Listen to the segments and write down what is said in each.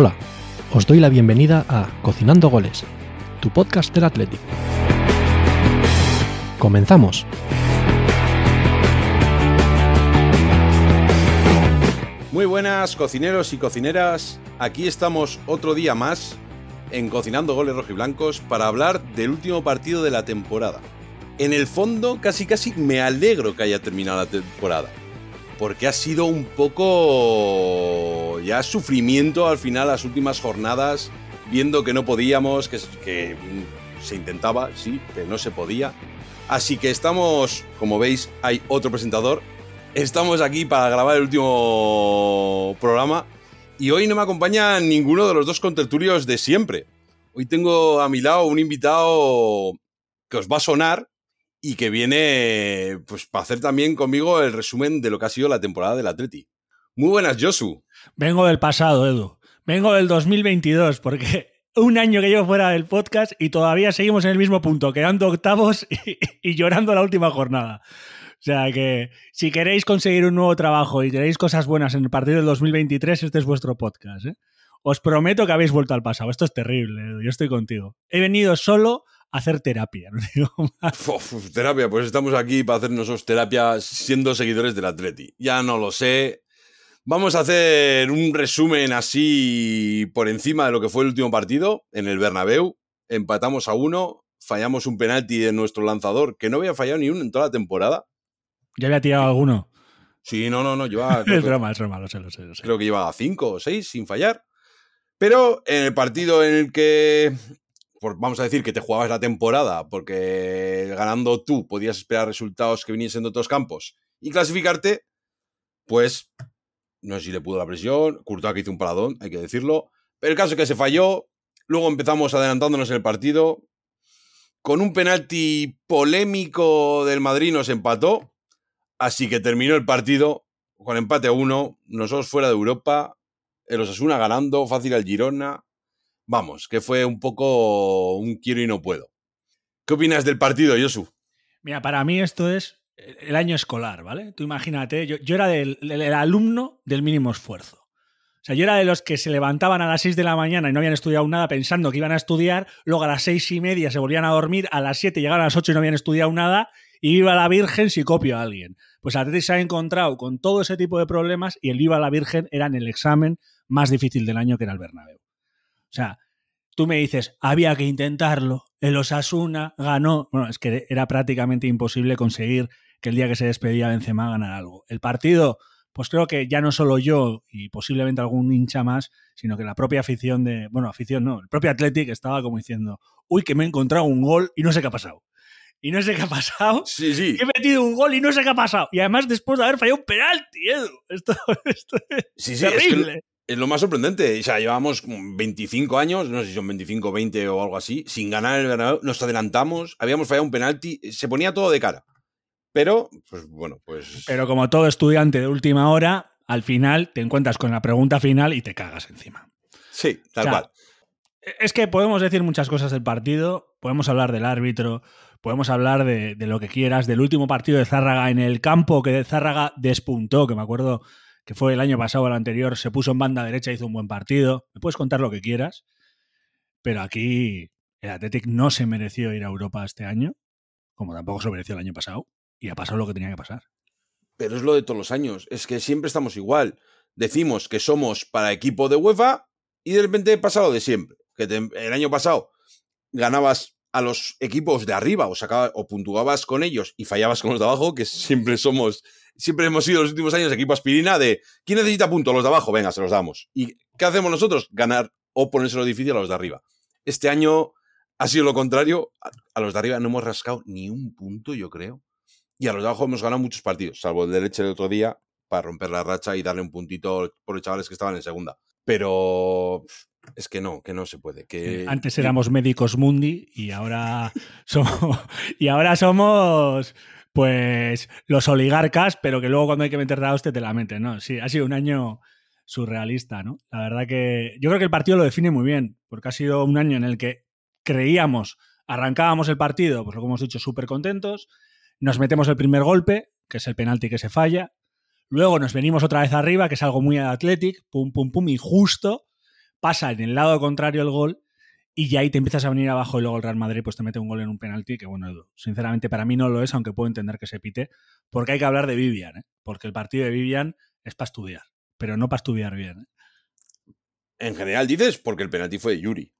Hola, os doy la bienvenida a Cocinando Goles, tu podcast del Athletic. Comenzamos. Muy buenas cocineros y cocineras, aquí estamos otro día más en Cocinando Goles Rojiblancos para hablar del último partido de la temporada. En el fondo, casi casi me alegro que haya terminado la temporada, porque ha sido un poco ya sufrimiento al final las últimas jornadas, viendo que no podíamos, que, que se intentaba, sí, pero no se podía. Así que estamos, como veis, hay otro presentador. Estamos aquí para grabar el último programa y hoy no me acompaña ninguno de los dos contertulios de siempre. Hoy tengo a mi lado un invitado que os va a sonar y que viene pues para hacer también conmigo el resumen de lo que ha sido la temporada del Atleti. Muy buenas, Josu. Vengo del pasado, Edu. Vengo del 2022 porque un año que llevo fuera del podcast y todavía seguimos en el mismo punto, quedando octavos y, llorando la última jornada. O sea que si queréis conseguir un nuevo trabajo y queréis cosas buenas en el partido del 2023, este es vuestro podcast. ¿eh? Os prometo que habéis vuelto al pasado. Esto es terrible. Edu. Yo estoy contigo. He venido solo hacer terapia. No digo más. Uf, terapia, pues estamos aquí para hacer nosotros terapia siendo seguidores del Atleti. Ya no lo sé. Vamos a hacer un resumen así por encima de lo que fue el último partido en el Bernabéu. Empatamos a uno, fallamos un penalti de nuestro lanzador, que no había fallado ni uno en toda la temporada. Ya había tirado alguno. Sí, no, no, no, llevaba, Es que, broma, es lo sé, lo sé. Lo sé. creo que llevaba cinco o seis sin fallar. Pero en el partido en el que, vamos a decir que te jugabas la temporada, porque ganando tú podías esperar resultados que viniesen de otros campos y clasificarte, pues no sé si le pudo la presión, Courtois que hizo un paradón, hay que decirlo, pero el caso es que se falló, luego empezamos adelantándonos en el partido, con un penalti polémico del Madrid nos empató, así que terminó el partido con empate a uno, nosotros fuera de Europa, el Osasuna ganando, fácil al Girona, vamos, que fue un poco un quiero y no puedo. ¿Qué opinas del partido, Josu? Mira, para mí esto es el año escolar, ¿vale? Tú imagínate, yo, era del, del alumno del mínimo esfuerzo. O sea, yo era de los que se levantaban a las 6 de la mañana y no habían estudiado nada pensando que iban a estudiar, luego a las seis y media se volvían a dormir, a las 7 llegaban a las 8 y no habían estudiado nada, y viva la Virgen si copio a alguien. Pues Atleti se ha encontrado con todo ese tipo de problemas y el viva la Virgen era en el examen más difícil del año que era el Bernabéu. O sea, tú me dices, había que intentarlo, el Osasuna ganó. Bueno, es que era prácticamente imposible conseguir que el día que se despedía Benzema ganara algo. El partido, pues creo que ya no solo yo y posiblemente algún hincha más, sino que la propia afición de, bueno, afición no, el propio Athletic estaba como diciendo, uy, que me he encontrado un gol y no sé qué ha pasado. Y no sé qué ha pasado. Sí, sí. He metido un gol y no sé qué ha pasado. Y además después de haber fallado un penalti, Edu. Esto, esto es Sí, sí, es que terrible. Es lo más sorprendente. O sea, llevamos como 25 años, no sé si son 25, 20 o algo así, sin ganar el Bernabéu. Nos adelantamos, habíamos fallado un penalti, se ponía todo de cara. Pero, pues bueno, pues... Pero como todo estudiante de última hora, al final te encuentras con la pregunta final y te cagas encima. sí, tal o sea, cual. Es que podemos decir muchas cosas del partido, podemos hablar del árbitro, podemos hablar de, de lo que quieras, del último partido de Zárraga en el campo, que Zárraga despuntó, que me acuerdo que fue el año pasado o el anterior, se puso en banda derecha, hizo un buen partido. Me puedes contar lo que quieras, pero aquí el Athletic no se mereció ir a Europa este año, como tampoco se mereció el año pasado, y ha pasado lo que tenía que pasar. Pero es lo de todos los años. Es que siempre estamos igual. Decimos que somos para equipo de UEFA y de repente pasa lo de siempre. Que el año pasado ganabas a los equipos de arriba o, sacaba- o puntuabas con ellos y fallabas con los de abajo, que siempre somos, siempre hemos sido los últimos años equipo aspirina de ¿quién necesita puntos? Los de abajo, venga, se los damos. ¿Y qué hacemos nosotros? Ganar o ponérselo difícil a los de arriba. Este año ha sido lo contrario. A, los de arriba no hemos rascado ni un punto, yo creo. Y a los de abajo hemos ganado muchos partidos, salvo el de leche del otro día, para romper la racha y darle un puntito por los chavales que estaban en segunda. Pero es que no, que no se puede. Que, Antes éramos médicos mundi y ahora somos, y ahora somos pues los oligarcas, pero que luego cuando hay que meter la hostia te la meten, ¿no? Sí, ha sido un año surrealista, ¿no? La verdad que yo creo que el partido lo define muy bien, porque ha sido un año en el que creíamos, arrancábamos el partido, pues lo que hemos dicho, súper contentos, nos metemos el primer golpe, que es el penalti que se falla, luego nos venimos otra vez arriba, que es algo muy Athletic, pum, pum, pum, y justo pasa en el lado contrario el gol y ya ahí te empiezas a venir abajo y luego el Real Madrid pues te mete un gol en un penalti que bueno, sinceramente para mí no lo es, aunque puedo entender que se pite, porque hay que hablar de Vivian, ¿eh? porque el partido de Vivian es para estudiar, pero no para estudiar bien. ¿eh? En general dices porque el penalti fue de Yuri.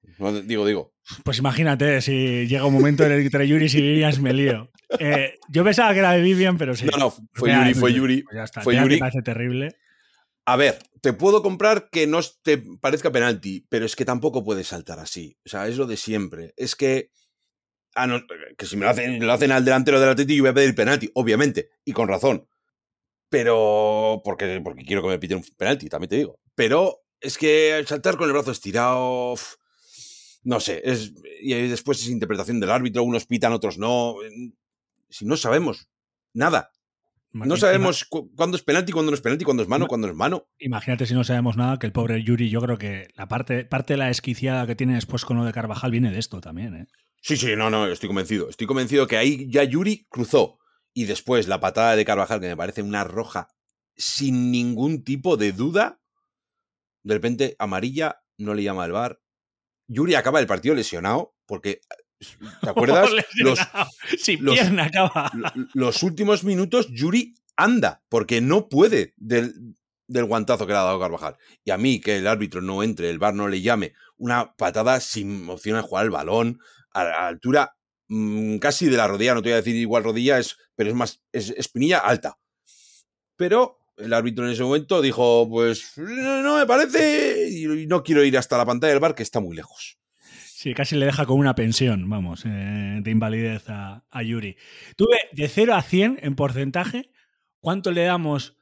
digo, digo. Pues imagínate si llega un momento en el que entre Yuri y Vivian me lío. Eh, yo pensaba que era de Vivian, pero sí. No, no, fue Yuri, fue Yuri. Pues ya está. Fue Yuri. Me parece terrible. A ver, te puedo comprar que no te parezca penalti, pero es que tampoco puedes saltar así. O sea, es lo de siempre. Es que. Ah, no, que si me lo hacen, lo hacen al delantero del Atlético, yo voy a pedir penalti, obviamente, y con razón. Pero. Porque, porque quiero que me piten un penalti, también te digo. Pero es que saltar con el brazo estirado. No sé, es, y después es interpretación del árbitro, unos pitan, otros no. Si no sabemos nada. No sabemos cuándo es penalti, cuándo no es penalti, cuándo es mano, cuándo no es mano. Imagínate si no sabemos nada, que el pobre Yuri, yo creo que la parte, parte de la esquiciada que tiene después con lo de Carvajal viene de esto también, ¿eh? Sí, sí, no, no, estoy convencido. Estoy convencido que ahí ya Yuri cruzó. Y después la patada de Carvajal, que me parece una roja sin ningún tipo de duda. De repente, amarilla, no le llama el bar. Yuri acaba el partido lesionado, porque ¿Te acuerdas? los, Sin pierna acaba. Los últimos minutos, Yuri anda, porque no puede del, del, guantazo que le ha dado Carvajal. Y a mí, que el árbitro no entre, el bar no le llame, una patada sin opción de jugar el balón, a la altura mmm, casi de la rodilla, no te voy a decir igual rodilla, es, pero es más, es espinilla alta. Pero el árbitro en ese momento dijo, pues no, no me parece, y no quiero ir hasta la pantalla del bar, que está muy lejos. Sí, casi le deja con una pensión, vamos, eh, de invalidez a, Yuri. Tuve de 0 a 100 en porcentaje, ¿cuánto le damos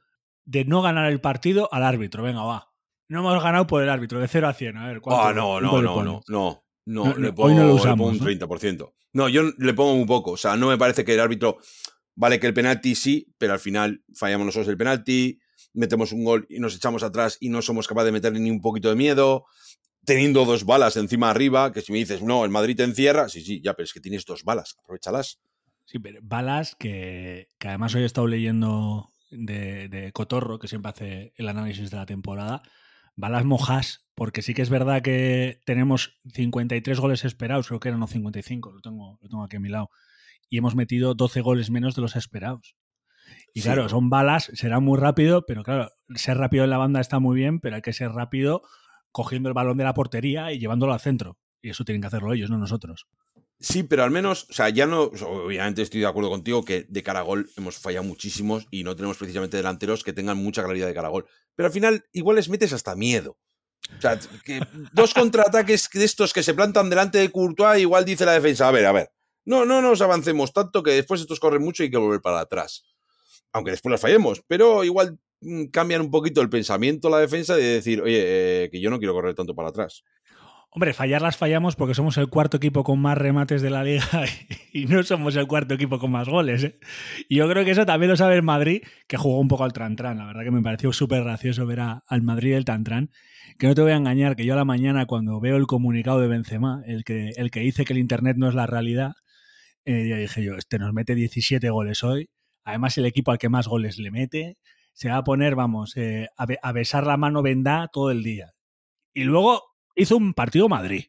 de no ganar el partido al árbitro? Venga, va. No hemos ganado por el árbitro, de 0 a 100. A ver, ¿cuánto, ah, no, no, no, no, no, no, le pongo, hoy no lo usamos, un 30%. ¿no? yo le pongo un poco. O sea, no me parece que el árbitro. Vale que el penalti sí, pero al final fallamos nosotros el penalti, metemos un gol y nos echamos atrás y no somos capaces de meterle ni un poquito de miedo teniendo dos balas encima arriba, que si me dices, no, el Madrid te encierra, sí, sí, ya, pero es que tienes dos balas, aprovechalas. Sí, pero balas que, además hoy he estado leyendo de, Cotorro, que siempre hace el análisis de la temporada, balas mojas, porque sí que es verdad que tenemos 53 goles esperados, creo que eran los 55, lo tengo, lo tengo aquí a mi lado, y hemos metido 12 goles menos de los esperados. Y claro, son balas, será muy rápido, pero claro, ser rápido en la banda está muy bien, pero hay que ser rápido cogiendo el balón de la portería y llevándolo al centro. Y eso tienen que hacerlo ellos, no nosotros. Sí, pero al menos, o sea, ya no, obviamente estoy de acuerdo contigo que de cara a gol hemos fallado muchísimos y no tenemos precisamente delanteros que tengan mucha claridad de cara a gol. Pero al final igual les metes hasta miedo. O sea, que dos contraataques de estos que se plantan delante de Courtois, igual dice la defensa, a ver, a ver, no, no nos avancemos tanto que después estos corren mucho y hay que volver para atrás. Aunque después los fallemos, pero igual cambian un poquito el pensamiento, la defensa, de decir, oye, eh, que yo no quiero correr tanto para atrás. Hombre, fallarlas fallamos porque somos el cuarto equipo con más remates de la liga y no somos el cuarto equipo con más goles. ¿eh? Y yo creo que eso también lo sabe el Madrid, que jugó un poco al Tran-Tran. La verdad que me pareció súper gracioso ver al Madrid el Tran-Tran. Que no te voy a engañar, que yo a la mañana cuando veo el comunicado de Benzema, el que, el que dice que el Internet no es la realidad, eh, ya dije yo, este nos mete 17 goles hoy. Además, el equipo al que más goles le mete se va a poner, vamos, eh, a, besar la mano vendá todo el día. Y luego hizo un partido Madrid.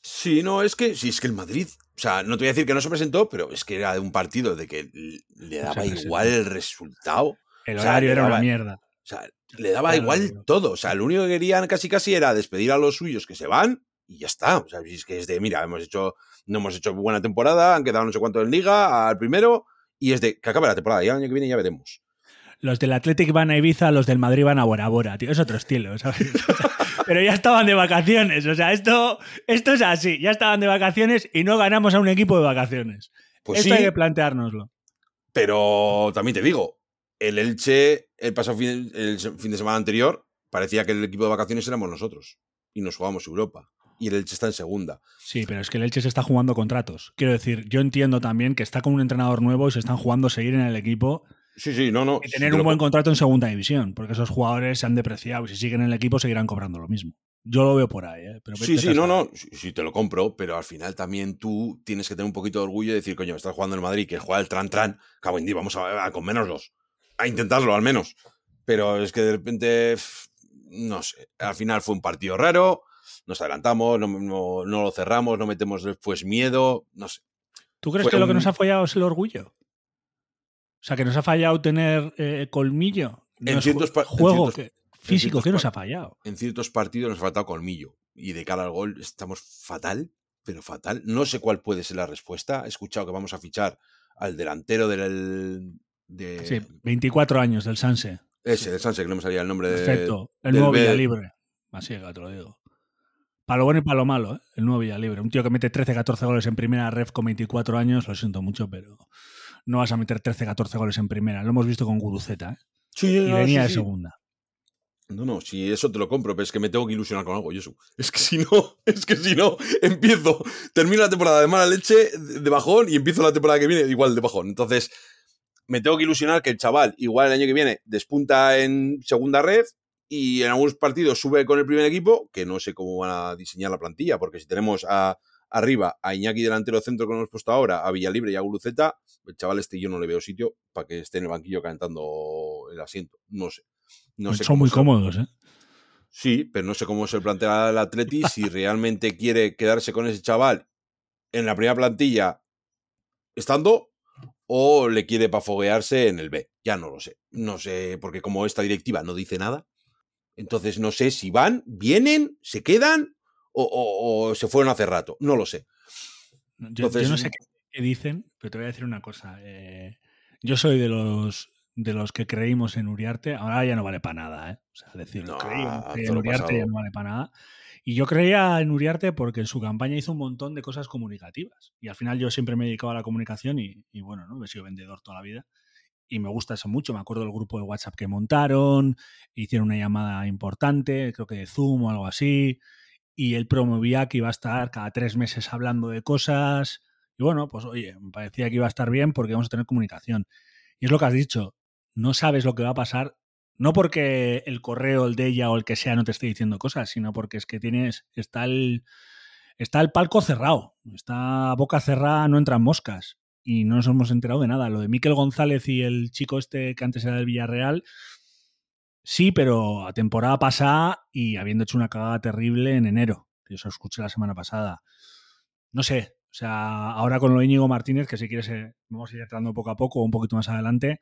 Sí, no, es que, sí, es que el Madrid, o sea, no te voy a decir que no se presentó, pero es que era de un partido de que le daba igual el resultado. El horario era una mierda. O sea, le daba igual todo. O sea, lo único que querían casi casi era despedir a los suyos que se van y ya está. O sea, es que es de, mira, hemos hecho, no hemos hecho buena temporada, han quedado no sé cuánto en liga al primero, y es de que acabe la temporada, y el año que viene ya veremos los del Athletic van a Ibiza, los del Madrid van a Bora Bora, tío. Es otro estilo, ¿sabes? Pero ya estaban de vacaciones. O sea, esto, esto es así. Ya estaban de vacaciones y no ganamos a un equipo de vacaciones. Pues esto hay que planteárnoslo. Pero también te digo, el Elche, el pasado fin, el fin de semana anterior, parecía que el equipo de vacaciones éramos nosotros. Y nos jugamos Europa y el Elche está en segunda. Sí, pero es que el Elche se está jugando contratos. Quiero decir, yo entiendo también que está con un entrenador nuevo y se están jugando seguir en el equipo Sí, sí, no, no. Y tener un buen contrato en segunda división, porque esos jugadores se han depreciado y si siguen en el equipo seguirán cobrando lo mismo. Yo lo veo por ahí, ¿eh? sí, sí, no, no, sí, te lo compro, pero al final también tú tienes que tener un poquito de orgullo y decir, coño, estás jugando en Madrid, que juega el Tran-Tran, cabo vamos a, con menos dos. A intentarlo, al menos. Pero es que de repente no sé, al final fue un partido raro, nos adelantamos, no, no- no lo cerramos, no metemos después miedo, no sé. ¿Tú crees Fue que lo que nos ha fallado es el orgullo? O sea, que nos ha fallado tener eh, colmillo. En No ciertos ju- pa- en juego ciertos- que- físico, ciertos ¿qué nos ha fallado? En ciertos partidos nos ha faltado colmillo y de cara al gol estamos fatal, pero fatal. No sé cuál puede ser la respuesta. He escuchado que vamos a fichar al delantero del... De, Sí, 24 años del Sanse. Ese, de Sanse, que no me salía el nombre de... Perfecto. El del nuevo B- Villalibre. Así que te lo digo. Para lo bueno y para lo malo, ¿eh? El nuevo Villalibre. Un tío que mete 13, 14 goles en primera ref con 24 años, lo siento mucho, pero no vas a meter 13, 14 goles en primera. Lo hemos visto con Guruceta, ¿eh? Sí, Y no, venía sí, de sí. segunda. No, no, si eso te lo compro, pero es que me tengo que ilusionar con algo, Josu. Es que si no, es que si no, empiezo, termino la temporada de mala leche, de de bajón, y empiezo la temporada que viene igual de bajón. Entonces, me tengo que ilusionar que el chaval, igual el año que viene, despunta en segunda red y en algunos partidos sube con el primer equipo, que no sé cómo van a diseñar la plantilla, porque si tenemos a, arriba a Iñaki delantero centro que hemos puesto ahora, a Villalibre y a Guruceta, el chaval este yo no le veo sitio para que esté en el banquillo calentando el asiento. No sé. No sé Son muy cómodos, ¿eh? Sí, pero no sé cómo se plantea el Atleti si realmente quiere quedarse con ese chaval en la primera plantilla estando o le quiere para foguearse en el B. Ya no lo sé. No sé, porque como esta directiva no dice nada, entonces no sé si van, vienen, se quedan o, o- o se fueron hace rato. No lo sé. Yo, yo Entonces- no sé qué, qué dicen, pero te voy a decir una cosa. eh, yo soy de los de los que creímos en Uriarte. Ahora ya no vale para nada, ¿eh? O sea, decir, No, en Uriarte pasado. ya no vale para nada. Y yo creía en Uriarte porque en su campaña hizo un montón de cosas comunicativas. Y al final yo siempre me he dedicado a la comunicación y, y bueno, ¿no? he sido vendedor toda la vida. Y me gusta eso mucho. Me acuerdo del grupo de WhatsApp que montaron, hicieron una llamada importante, creo que de Zoom o algo así y él promovía que iba a estar cada tres meses hablando de cosas. Y bueno, pues oye, me parecía que iba a estar bien porque vamos a tener comunicación. Y es lo que has dicho, no sabes lo que va a pasar, no porque el correo, el de ella o el que sea no te esté diciendo cosas, sino porque es que tienes, está el, está el palco cerrado, está boca cerrada, no entran moscas. Y no nos hemos enterado de nada. Lo de Miquel González y el chico este que antes era del Villarreal, Sí, pero a temporada pasada y habiendo hecho una cagada terrible en enero, que eso escuché la semana pasada. No sé, o sea, ahora con lo Íñigo Martínez, que si quieres eh, vamos a ir entrando poco a poco, un poquito más adelante,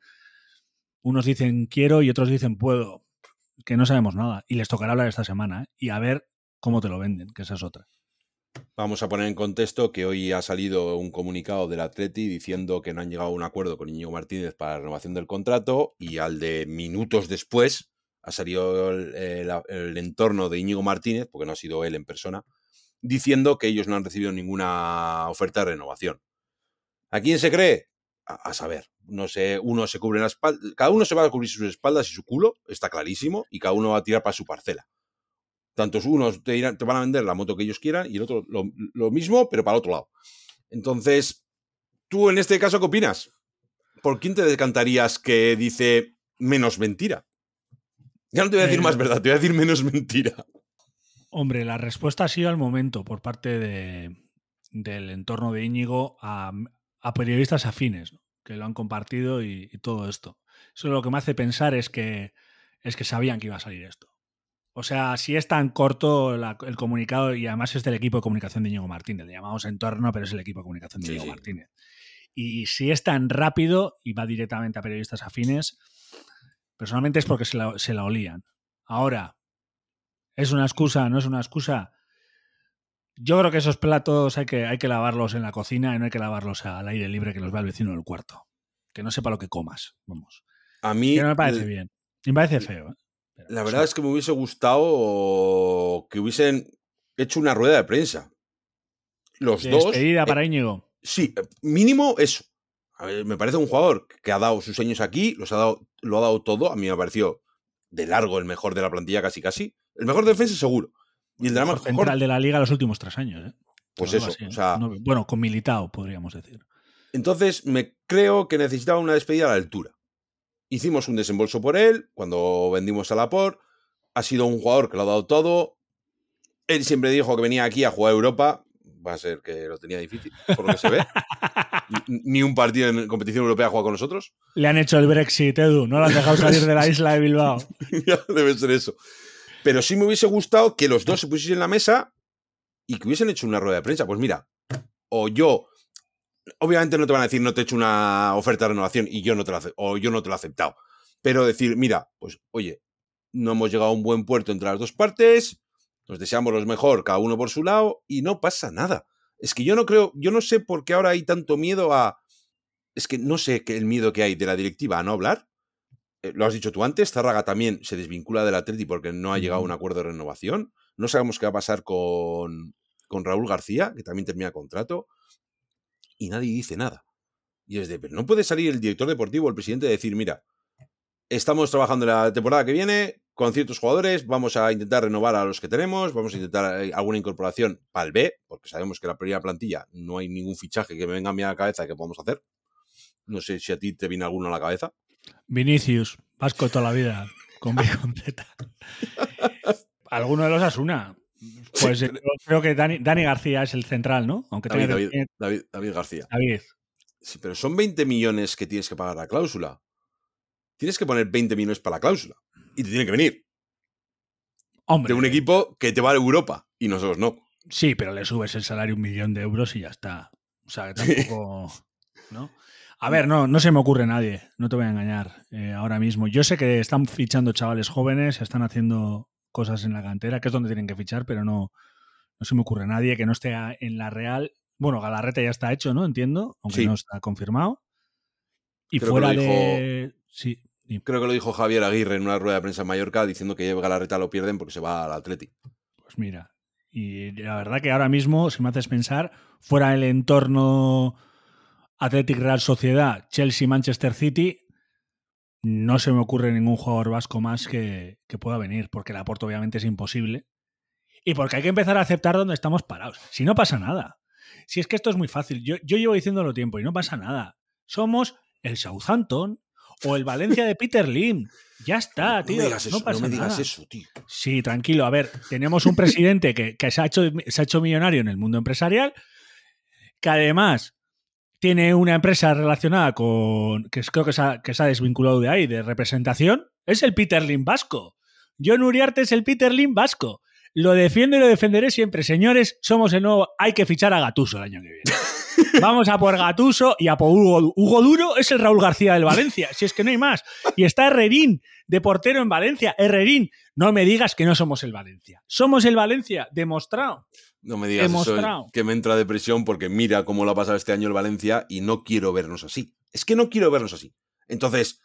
unos dicen quiero y otros dicen puedo, que no sabemos nada. Y les tocará hablar esta semana, ¿eh? Y a ver cómo te lo venden, que esa es otra. Vamos a poner en contexto que hoy ha salido un comunicado del Atleti diciendo que no han llegado a un acuerdo con Íñigo Martínez para la renovación del contrato y al de minutos después ha salido el, el- entorno de Íñigo Martínez, porque no ha sido él en persona, diciendo que ellos no han recibido ninguna oferta de renovación. ¿A quién se cree? A, saber. No sé, uno se cubre la espalda, cada uno se va a cubrir sus espaldas y su culo, está clarísimo, y cada uno va a tirar para su parcela. Tantos unos te van a vender la moto que ellos quieran y el otro lo, lo mismo, pero para el otro lado. Entonces, tú en este caso, ¿qué opinas? ¿Por quién te decantarías que dice menos mentira? Ya no te voy a decir Eh, más verdad, te voy a decir menos mentira. Hombre, la respuesta ha sido al momento por parte de, del entorno de Íñigo a, a periodistas afines, ¿no? que lo han compartido y, y todo esto. Eso lo que me hace pensar es que, es que sabían que iba a salir esto. O sea, si es tan corto la- el comunicado, y además es del equipo de comunicación de Íñigo Martínez, le llamamos entorno, pero es el equipo de comunicación de Sí, Íñigo sí. Martínez. Y si es tan rápido y va directamente a periodistas afines, personalmente es porque se la, se la olían. Ahora, ¿es una excusa? ¿No es una excusa? Yo creo que esos platos hay que, hay que lavarlos en la cocina y no hay que lavarlos al aire libre que los vea el vecino del cuarto. Que no sepa lo que comas. Vamos. A mí, Que no me parece bien. Y me parece feo. ¿eh? Pero, la o verdad sea, es que me hubiese gustado que hubiesen hecho una rueda de prensa. Los dos. despedida eh, para Íñigo. Sí, eh, mínimo eso. Ver, me parece un jugador que ha dado sus años aquí, los ha dado, lo ha dado todo. A mí me pareció de largo el mejor de la plantilla, casi casi. El mejor defensa, seguro. Y el mejor de la liga los últimos tres años. ¿eh? Pues eso, así, ¿eh? o sea- No- bueno, con Militao, podríamos decir. Entonces, me creo que necesitaba una despedida a la altura. Hicimos un desembolso por él cuando vendimos a Laporte. Ha sido un jugador que lo ha dado todo. Él siempre dijo que venía aquí a jugar a Europa. Va a ser que lo tenía difícil, por lo que se ve. Ni- un partido en competición europea juega con nosotros. Le han hecho el Brexit, Edu. No lo han dejado salir de la isla de Bilbao. Debe ser eso. Pero sí me hubiese gustado que los dos se pusiesen en la mesa y que hubiesen hecho una rueda de prensa. Pues mira, o yo, obviamente no te van a decir no te he hecho una oferta de renovación y yo no te la, o yo no te lo he aceptado. Pero decir, mira, pues oye, no hemos llegado a un buen puerto entre las dos partes, nos deseamos los mejor, cada uno por su lado, y no pasa nada. Es que yo no creo, yo no sé por qué ahora hay tanto miedo a. Es que no sé qué el miedo que hay de la directiva a no hablar. Eh, lo has dicho tú antes, Zárraga también se desvincula del Atleti porque no ha llegado a un acuerdo de renovación. No sabemos qué va a pasar con, con Raúl García, que también termina contrato. Y nadie dice nada. Y es de, pero no puede salir el director deportivo, el presidente, a decir, mira, estamos trabajando la temporada que viene con ciertos jugadores, vamos a intentar renovar a los que tenemos, vamos a intentar eh, alguna incorporación para el B, porque sabemos que la primera plantilla no hay ningún fichaje que me venga a mi cabeza que podamos hacer. No sé si a ti te viene alguno a la cabeza. Vinicius, Vasco toda la vida, con B completa. Alguno de los Asuna. Pues yo creo que Dani, Dani, García es el central, ¿no? Aunque David, David, David, David, García. David. Sí, pero son 20 millones que tienes que pagar la cláusula tienes que poner 20 millones para la cláusula. Y te tiene que venir. Hombre. De un equipo que te va a Europa y nosotros no. Sí, pero le subes el salario un millón de euros y ya está. O sea, que tampoco. ¿No? A ver, no, no se me ocurre nadie, no te voy a engañar eh, ahora mismo. Yo sé que están fichando chavales jóvenes, están haciendo cosas en la cantera, que es donde tienen que fichar, pero no, no se me ocurre nadie que no esté en la Real. Bueno, Galarreta ya está hecho, ¿no? Entiendo, aunque no está confirmado. Y fuera de. Sí, Creo que lo dijo Javier Aguirre en una rueda de prensa en Mallorca diciendo que la reta lo pierden porque se va al Atleti. Pues mira, y la verdad que ahora mismo, si me haces pensar, fuera el entorno Athletic Real Sociedad, Chelsea, Manchester City, no se me ocurre ningún jugador vasco más que, pueda venir, porque el aporte obviamente es imposible. Y porque hay que empezar a aceptar dónde estamos parados. Si no pasa nada. Si es que esto es muy fácil. Yo, yo llevo diciéndolo tiempo y no pasa nada. Somos el Southampton, o el Valencia de Peter Lim. Ya está, tío. No me digas eso, tío. Sí, tranquilo. A ver, tenemos un presidente que, se, ha hecho, se ha hecho millonario en el mundo empresarial, que además tiene una empresa relacionada con. que creo que se, ha, que se ha desvinculado de ahí, de representación. Es el Peter Lim vasco. John Uriarte es el Peter Lim vasco. Lo defiendo y lo defenderé siempre. Señores, somos el nuevo. Hay que fichar a Gatuso el año que viene. Vamos a por Gatuso y a por Hugo. Hugo Duro es el Raúl García del Valencia, si es que no hay más. Y está Herrerín de portero en Valencia. Herrerín, no me digas que no somos el Valencia. Somos el Valencia, demostrado. No me digas eso, que me entra depresión porque mira cómo lo ha pasado este año el Valencia y no quiero vernos así. Es que no quiero vernos así. Entonces,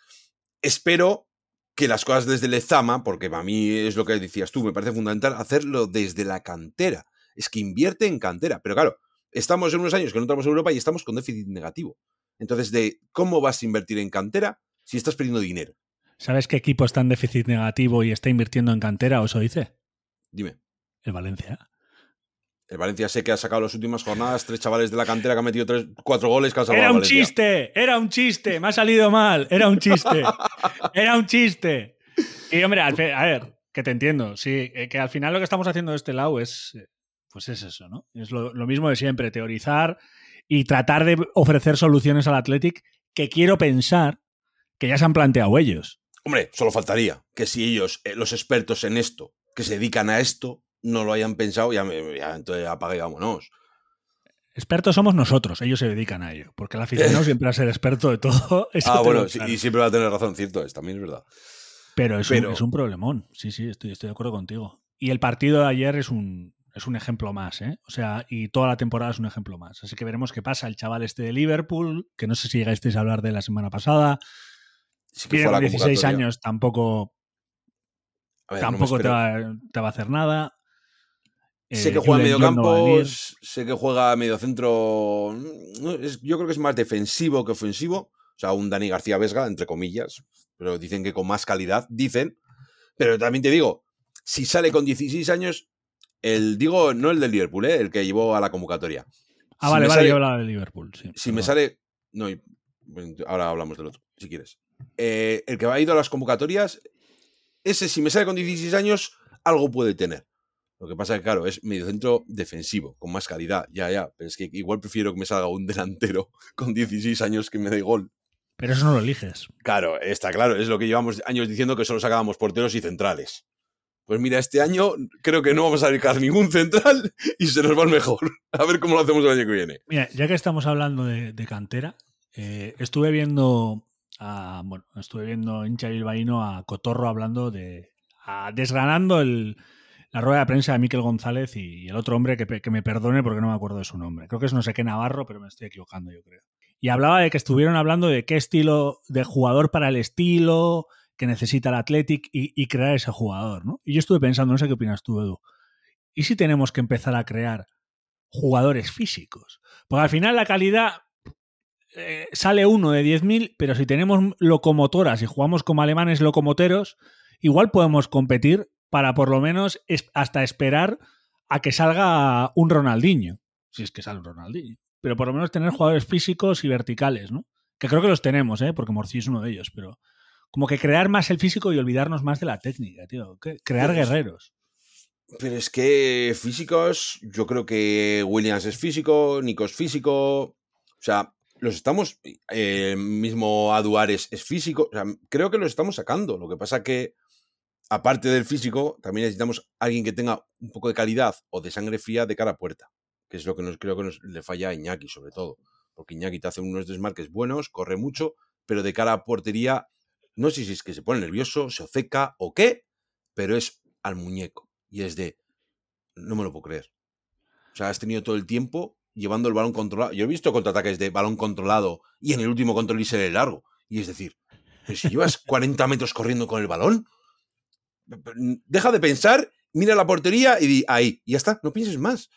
espero que las cosas desde el Ezama, porque para mí es lo que decías tú, me parece fundamental hacerlo desde la cantera. Es que invierte en cantera. Pero claro, estamos en unos años que no estamos en Europa y estamos con déficit negativo. Entonces, de ¿cómo vas a invertir en cantera si estás perdiendo dinero? ¿Sabes qué equipo está en déficit negativo y está invirtiendo en cantera, os dice? Dime. El Valencia. El Valencia sé que ha sacado las últimas jornadas tres chavales de la cantera que han metido tres, cuatro goles. Que era un chiste, era un chiste, me ha salido mal, era un chiste, era un chiste. Y hombre, a ver, que te entiendo, sí, eh, que al final lo que estamos haciendo de este lado es eh, pues es eso, ¿no? Es lo, mismo de siempre, teorizar y tratar de ofrecer soluciones al Athletic que quiero pensar que ya se han planteado ellos. Hombre, solo faltaría que si ellos, eh, los expertos en esto, que se dedican a esto, no lo hayan pensado, ya, ya entonces apague vámonos. Expertos somos nosotros, ellos se dedican a ello, porque el aficionado siempre va a ser experto de todo. ah, bueno, y siempre va a tener razón, cierto es, también es verdad. Pero es, Un, es un problemón, sí, sí, estoy, estoy de acuerdo contigo. Y el partido de ayer es un, es un ejemplo más, ¿eh? O sea, y toda la temporada es un ejemplo más. Así que veremos qué pasa. El chaval este de Liverpool, que no sé si llegasteis a hablar de la semana pasada. Si tiene 16 años, tampoco, tampoco te, va, a hacer nada. sé que eh, juega medio campo, sé que juega medio centro. yo creo que es más defensivo que ofensivo. O sea, un Dani García Vesga, entre comillas. Pero dicen que con más calidad, dicen. Pero también te digo, si sale con 16 años, el, digo, no el del Liverpool, ¿eh? el que llevó a la convocatoria. Ah, vale, vale, yo hablaba del Liverpool. Sí, si me sale. No, ahora hablamos del otro, si quieres. Eh, el que ha ido a las convocatorias, ese, si me sale con 16 años, algo puede tener. Lo que pasa es que, claro, es medio centro defensivo, con más calidad. Ya, ya. Pero es que igual prefiero que me salga un delantero con 16 años que me dé gol. Pero eso no lo eliges. Claro, está claro. Es lo que llevamos años diciendo que solo sacábamos porteros y centrales. Pues mira, este año creo que no vamos a dedicar ningún central y se nos va el mejor. A ver cómo lo hacemos el año que viene. Mira, ya que estamos hablando de, cantera, eh, estuve viendo a, bueno, estuve viendo hincha bilbaíno a Cotorro hablando de, a- desgranando el, la rueda de prensa de Miquel González y el otro hombre que, que me perdone porque no me acuerdo de su nombre. Creo que es no sé qué Navarro, pero me estoy equivocando, yo creo. Y hablaba de que estuvieron hablando de qué estilo de jugador para el estilo que necesita el Athletic y, crear ese jugador, ¿no? Y yo estuve pensando, no sé qué opinas tú, Edu. ¿Y si tenemos que empezar a crear jugadores físicos? Porque al final la calidad eh, sale uno de 10.000, pero si tenemos locomotoras y jugamos como alemanes locomoteros, igual podemos competir para por lo menos hasta esperar a que salga un Ronaldinho. Si es que sale un Ronaldinho. Pero por lo menos tener jugadores físicos y verticales, ¿no? Que creo que los tenemos, ¿eh? Porque Morci es uno de ellos, pero como que crear más el físico y olvidarnos más de la técnica, tío. Crear guerreros. Pero es que físicos, yo creo que Williams es físico, Nico es físico. O sea, los estamos. eh, mismo Aduares es físico. O sea, creo que los estamos sacando. Lo que pasa que, aparte del físico, también necesitamos alguien que tenga un poco de calidad o de sangre fría de cara a puerta. Que es lo que nos, creo que nos, le falla a Iñaki, sobre todo. Porque Iñaki te hace unos desmarques buenos, corre mucho, pero de cara a portería, no sé si es que se pone nervioso, se oceca o qué, pero es al muñeco. Y es de, no me lo puedo creer. O sea, has tenido todo el tiempo llevando el balón controlado. Yo he visto contraataques de balón controlado y en el último control y se largo. Y es decir, si llevas 40 metros corriendo con el balón, deja de pensar, mira la portería y di ahí, y ya está, no pienses más.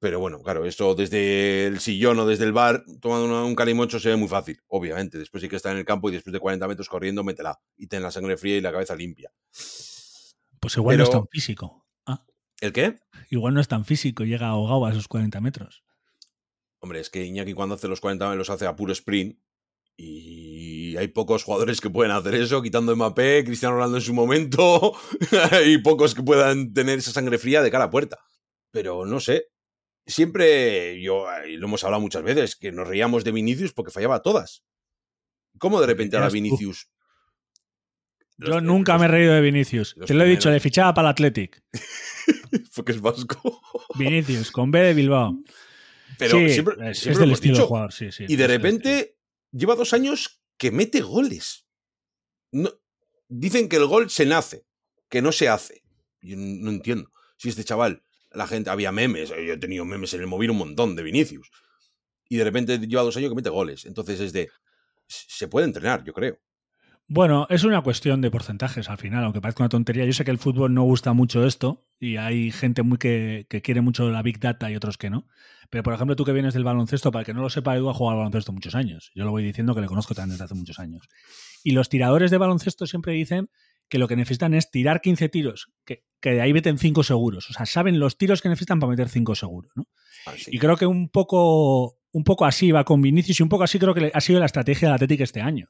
Pero bueno, claro, eso desde el sillón o desde el bar, tomando un calimocho se ve muy fácil, obviamente. Después hay que estar en el campo y después de 40 metros corriendo, métela. Y ten la sangre fría y la cabeza limpia. Pues igual no es tan físico. Ah, ¿El qué? igual no es tan físico, llega ahogado a esos 40 metros. Hombre, es que Iñaki cuando hace los 40 los hace a puro sprint. Y hay pocos jugadores que pueden hacer eso, quitando Mbappé, Cristiano Ronaldo en su momento, y pocos que puedan tener esa sangre fría de cara a puerta. Pero no sé. Siempre, yo, y lo hemos hablado muchas veces, que nos reíamos de Vinicius porque fallaba todas. ¿Cómo de repente ahora. Vinicius? Yo Los- nunca los- me he reído de Vinicius. Te lo he dicho, le fichaba para el Athletic. Porque es vasco. Vinicius, con B de Bilbao. Pero sí, siempre, es, siempre es lo del estilo dicho. de jugador, sí, sí. Y de repente lleva dos años que mete goles. No- dicen que el gol se nace, que no se hace. Yo no entiendo. Si este chaval, la gente, había memes, yo he tenido memes en el móvil un montón de Vinicius. Y de repente lleva dos años que mete goles. Entonces es de. Se puede entrenar, yo creo. Bueno, es una cuestión de porcentajes al final, aunque parezca una tontería. Yo sé que el fútbol no gusta mucho esto y hay gente muy que, que quiere mucho la Big Data y otros que no. Pero, por ejemplo, tú que vienes del baloncesto, para que no lo sepa, Edu ha jugado al baloncesto muchos años. Yo lo voy diciendo que le conozco también desde hace muchos años. Y los tiradores de baloncesto siempre dicen que lo que necesitan es tirar 15 tiros, que, que de ahí meten 5 seguros. O sea, saben los tiros que necesitan para meter 5 seguros. ¿no? Así. Y creo que un poco, un poco así va con Vinicius y un poco así creo que ha sido la estrategia del Atlético este año.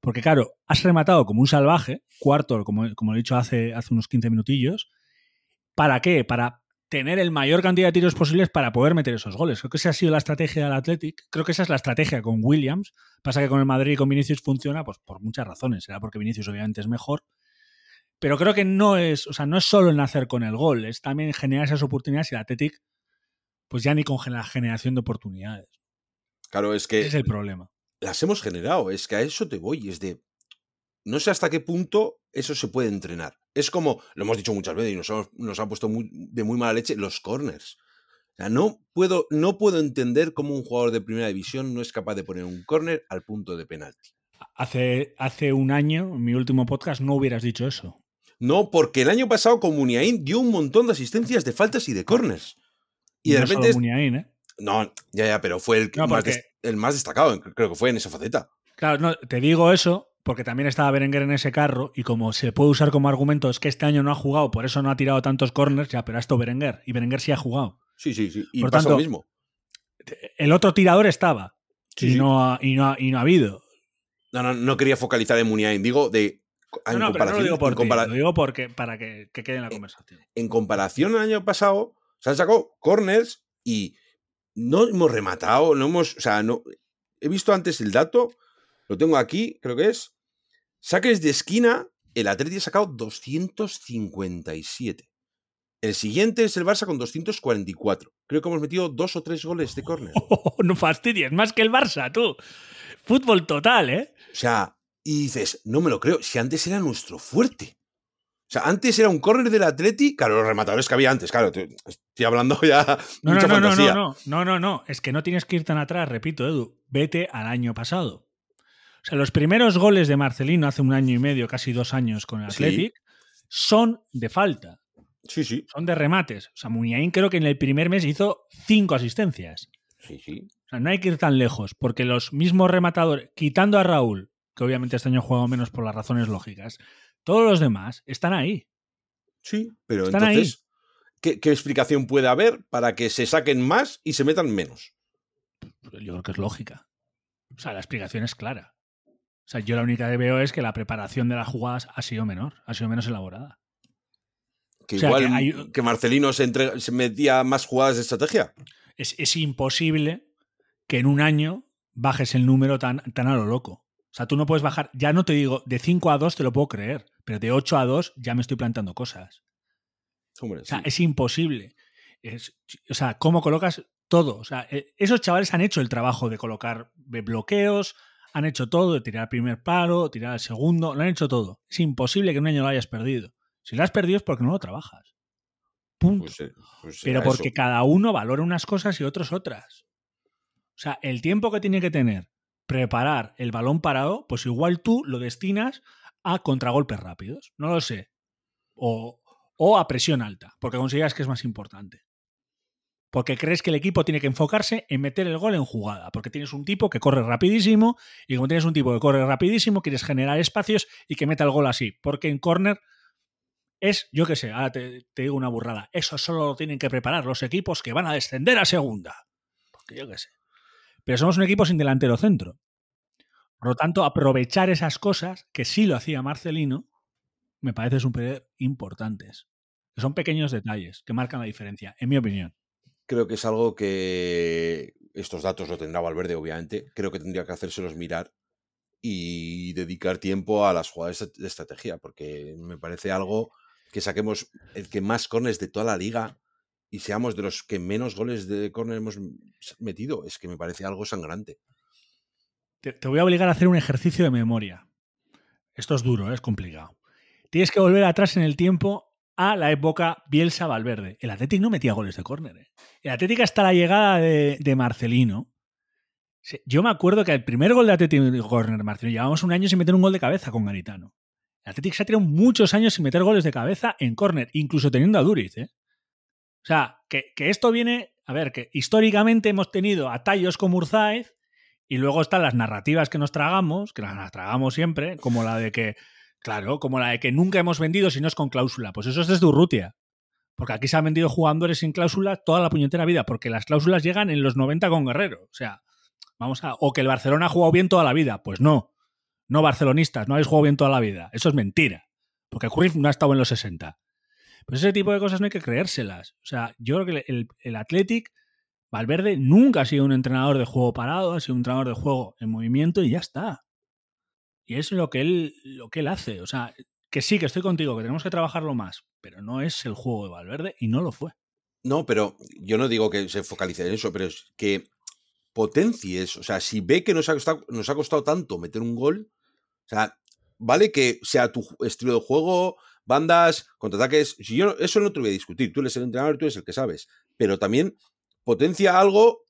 Porque claro, has rematado como un salvaje, cuarto, como, como he dicho hace, hace unos 15 minutillos. ¿Para qué? Para tener el mayor cantidad de tiros posibles para poder meter esos goles. Creo que esa ha sido la estrategia del Athletic. Creo que esa es la estrategia con Williams. Pasa que con el Madrid y con Vinicius funciona pues, por muchas razones. Será porque Vinicius obviamente es mejor. Pero creo que no es, o sea, no es solo el nacer con el gol, es también generar esas oportunidades y el Athletic, pues ya ni con la generación de oportunidades. Claro, es Ese que es el problema. las hemos generado. Es que a eso te voy. Es de. No sé hasta qué punto eso se puede entrenar. Es como, lo hemos dicho muchas veces y nos, hemos- nos ha puesto muy- de muy mala leche los corners. O sea, no puedo, no puedo entender cómo un jugador de primera división no es capaz de poner un corner al punto de penalti. Hace, hace un año, en mi último podcast, no hubieras dicho eso. No, porque el año pasado con Muniain dio un montón de asistencias de faltas y de corners. Y de no repente. solo Muniain, ¿eh? No, ya, ya, pero fue el, No, más, porque- el más destacado, creo que fue en esa faceta. Claro, no, te digo eso porque también estaba Berenguer en ese carro y como se puede usar como argumento es que este año no ha jugado, por eso no ha tirado tantos corners, ya, pero ha estado Berenguer y Berenguer sí ha jugado. Sí, sí, sí. Y Por pasa tanto, lo mismo. El otro tirador estaba Sí, y, sí. No ha, y, no ha, y no ha habido. No, no, no quería focalizar en Muniain, digo de. No, no, pero no lo digo por ti, lo digo porque, para que, que quede en la conversación. en comparación al año pasado, se han sacado corners y no hemos rematado, no hemos. O sea, no. He visto antes el dato, lo tengo aquí, creo que es. Saques de esquina el Atleti ha sacado 257. El siguiente es el Barça con 244. Creo que hemos metido dos o tres goles de córner. no fastidies, más que el Barça, tú. Fútbol total, ¿eh? O sea, y dices, no me lo creo, si antes era nuestro fuerte. O sea, antes era un córner del Atleti, claro, los rematadores que había antes, claro, estoy hablando ya no, mucha no, no, fantasía. no, no, no, no, no, es que no tienes que ir tan atrás, repito, Edu, vete al año pasado. O sea, los primeros goles de Marcelino hace un año y medio, casi dos años con el Sí. Athletic, son de falta, Sí, sí, son de remates. O sea, Muñain creo que en el primer mes hizo cinco asistencias. sí, sí. O sea, no hay que ir tan lejos, porque los mismos rematadores, quitando a Raúl, que obviamente este año ha jugado menos por las razones lógicas, todos los demás están ahí. Sí, pero Están entonces, ¿qué, qué explicación puede haber para que se saquen más y se metan menos? Yo creo que es lógica. O sea, la explicación es clara. O sea, yo la única que veo es que la preparación de las jugadas ha sido menor, ha sido menos elaborada. Que O sea, igual que hay- que Marcelino se, entre- se metía más jugadas de estrategia. Es, es imposible que en un año bajes el número tan, tan a lo loco. O sea, tú no puedes bajar, ya no te digo, de 5 a 2 te lo puedo creer, pero de 8 a 2 ya me estoy plantando cosas. Hombre, O sea, sí. es imposible. Es- o sea, ¿cómo colocas todo? O sea, eh, esos chavales han hecho el trabajo de colocar bloqueos, han hecho todo, de tirar el primer paro, tirar el segundo, lo han hecho todo. Es imposible que en un año lo hayas perdido. Si lo has perdido es porque no lo trabajas. Punto. Pues, eh, pues Pero porque eso. cada uno valora unas cosas y otros otras. O sea, el tiempo que tiene que tener preparar el balón parado, pues igual tú lo destinas a contragolpes rápidos. No lo sé. O, o a presión alta, porque consideras que es más importante. Porque crees que el equipo tiene que enfocarse en meter el gol en jugada, porque tienes un tipo que corre rapidísimo y como tienes un tipo que corre rapidísimo, quieres generar espacios y que meta el gol así, porque en córner es, yo qué sé, ahora te, te digo una burrada, eso solo lo tienen que preparar los equipos que van a descender a segunda. Porque yo qué sé. Pero somos un equipo sin delantero centro. Por lo tanto, aprovechar esas cosas, que sí lo hacía Marcelino, me parece súper importantes. Son pequeños detalles que marcan la diferencia, en mi opinión. Creo que es algo que estos datos lo tendrá Valverde, obviamente. Creo que tendría que hacérselos mirar y dedicar tiempo a las jugadas de estrategia, porque me parece algo que saquemos el que más corners de toda la liga y seamos de los que menos goles de córner hemos metido. Es que me parece algo sangrante. Te, voy a obligar a hacer un ejercicio de memoria. Esto es duro, ¿eh? es complicado. Tienes que volver atrás en el tiempo a la época Bielsa-Valverde. El Athletic no metía goles de córner. ¿eh? El Athletic hasta la llegada de, Marcelino. Yo me acuerdo que el primer gol de Athletic de córner, Marcelino, llevamos un año sin meter un gol de cabeza con Garitano. El Athletic se ha tirado muchos años sin meter goles de cabeza en córner, incluso teniendo a Duriz. ¿eh? O sea, que, que esto viene, a ver, que históricamente hemos tenido a tallos como Urzaiz y luego están las narrativas que nos tragamos, que las tragamos siempre, como la de que, claro, como la de que nunca hemos vendido si no es con cláusula. Pues eso es desde Urrutia. Porque aquí se han vendido jugadores sin cláusula toda la puñetera vida, porque las cláusulas llegan en los 90 con Guerrero. O sea, vamos a. O que el Barcelona ha jugado bien toda la vida. Pues no. No, barcelonistas, no habéis jugado bien toda la vida. Eso es mentira. Porque Cruyff no ha estado en los 60. Pues ese tipo de cosas no hay que creérselas. O sea, yo creo que el, Athletic, Valverde, nunca ha sido un entrenador de juego parado, ha sido un entrenador de juego en movimiento y ya está. Y es lo que él, lo que él hace. O sea, que sí, que estoy contigo, que tenemos que trabajarlo más, pero no es el juego de Valverde y no lo fue. No, pero yo no digo que se focalice en eso, pero es que potencie eso. O sea, si ve que nos ha costado, nos ha costado tanto meter un gol, o sea, vale que sea tu estilo de juego, bandas, contraataques. Si yo, eso no te voy a discutir. Tú eres el entrenador, tú eres el que sabes. Pero también potencia algo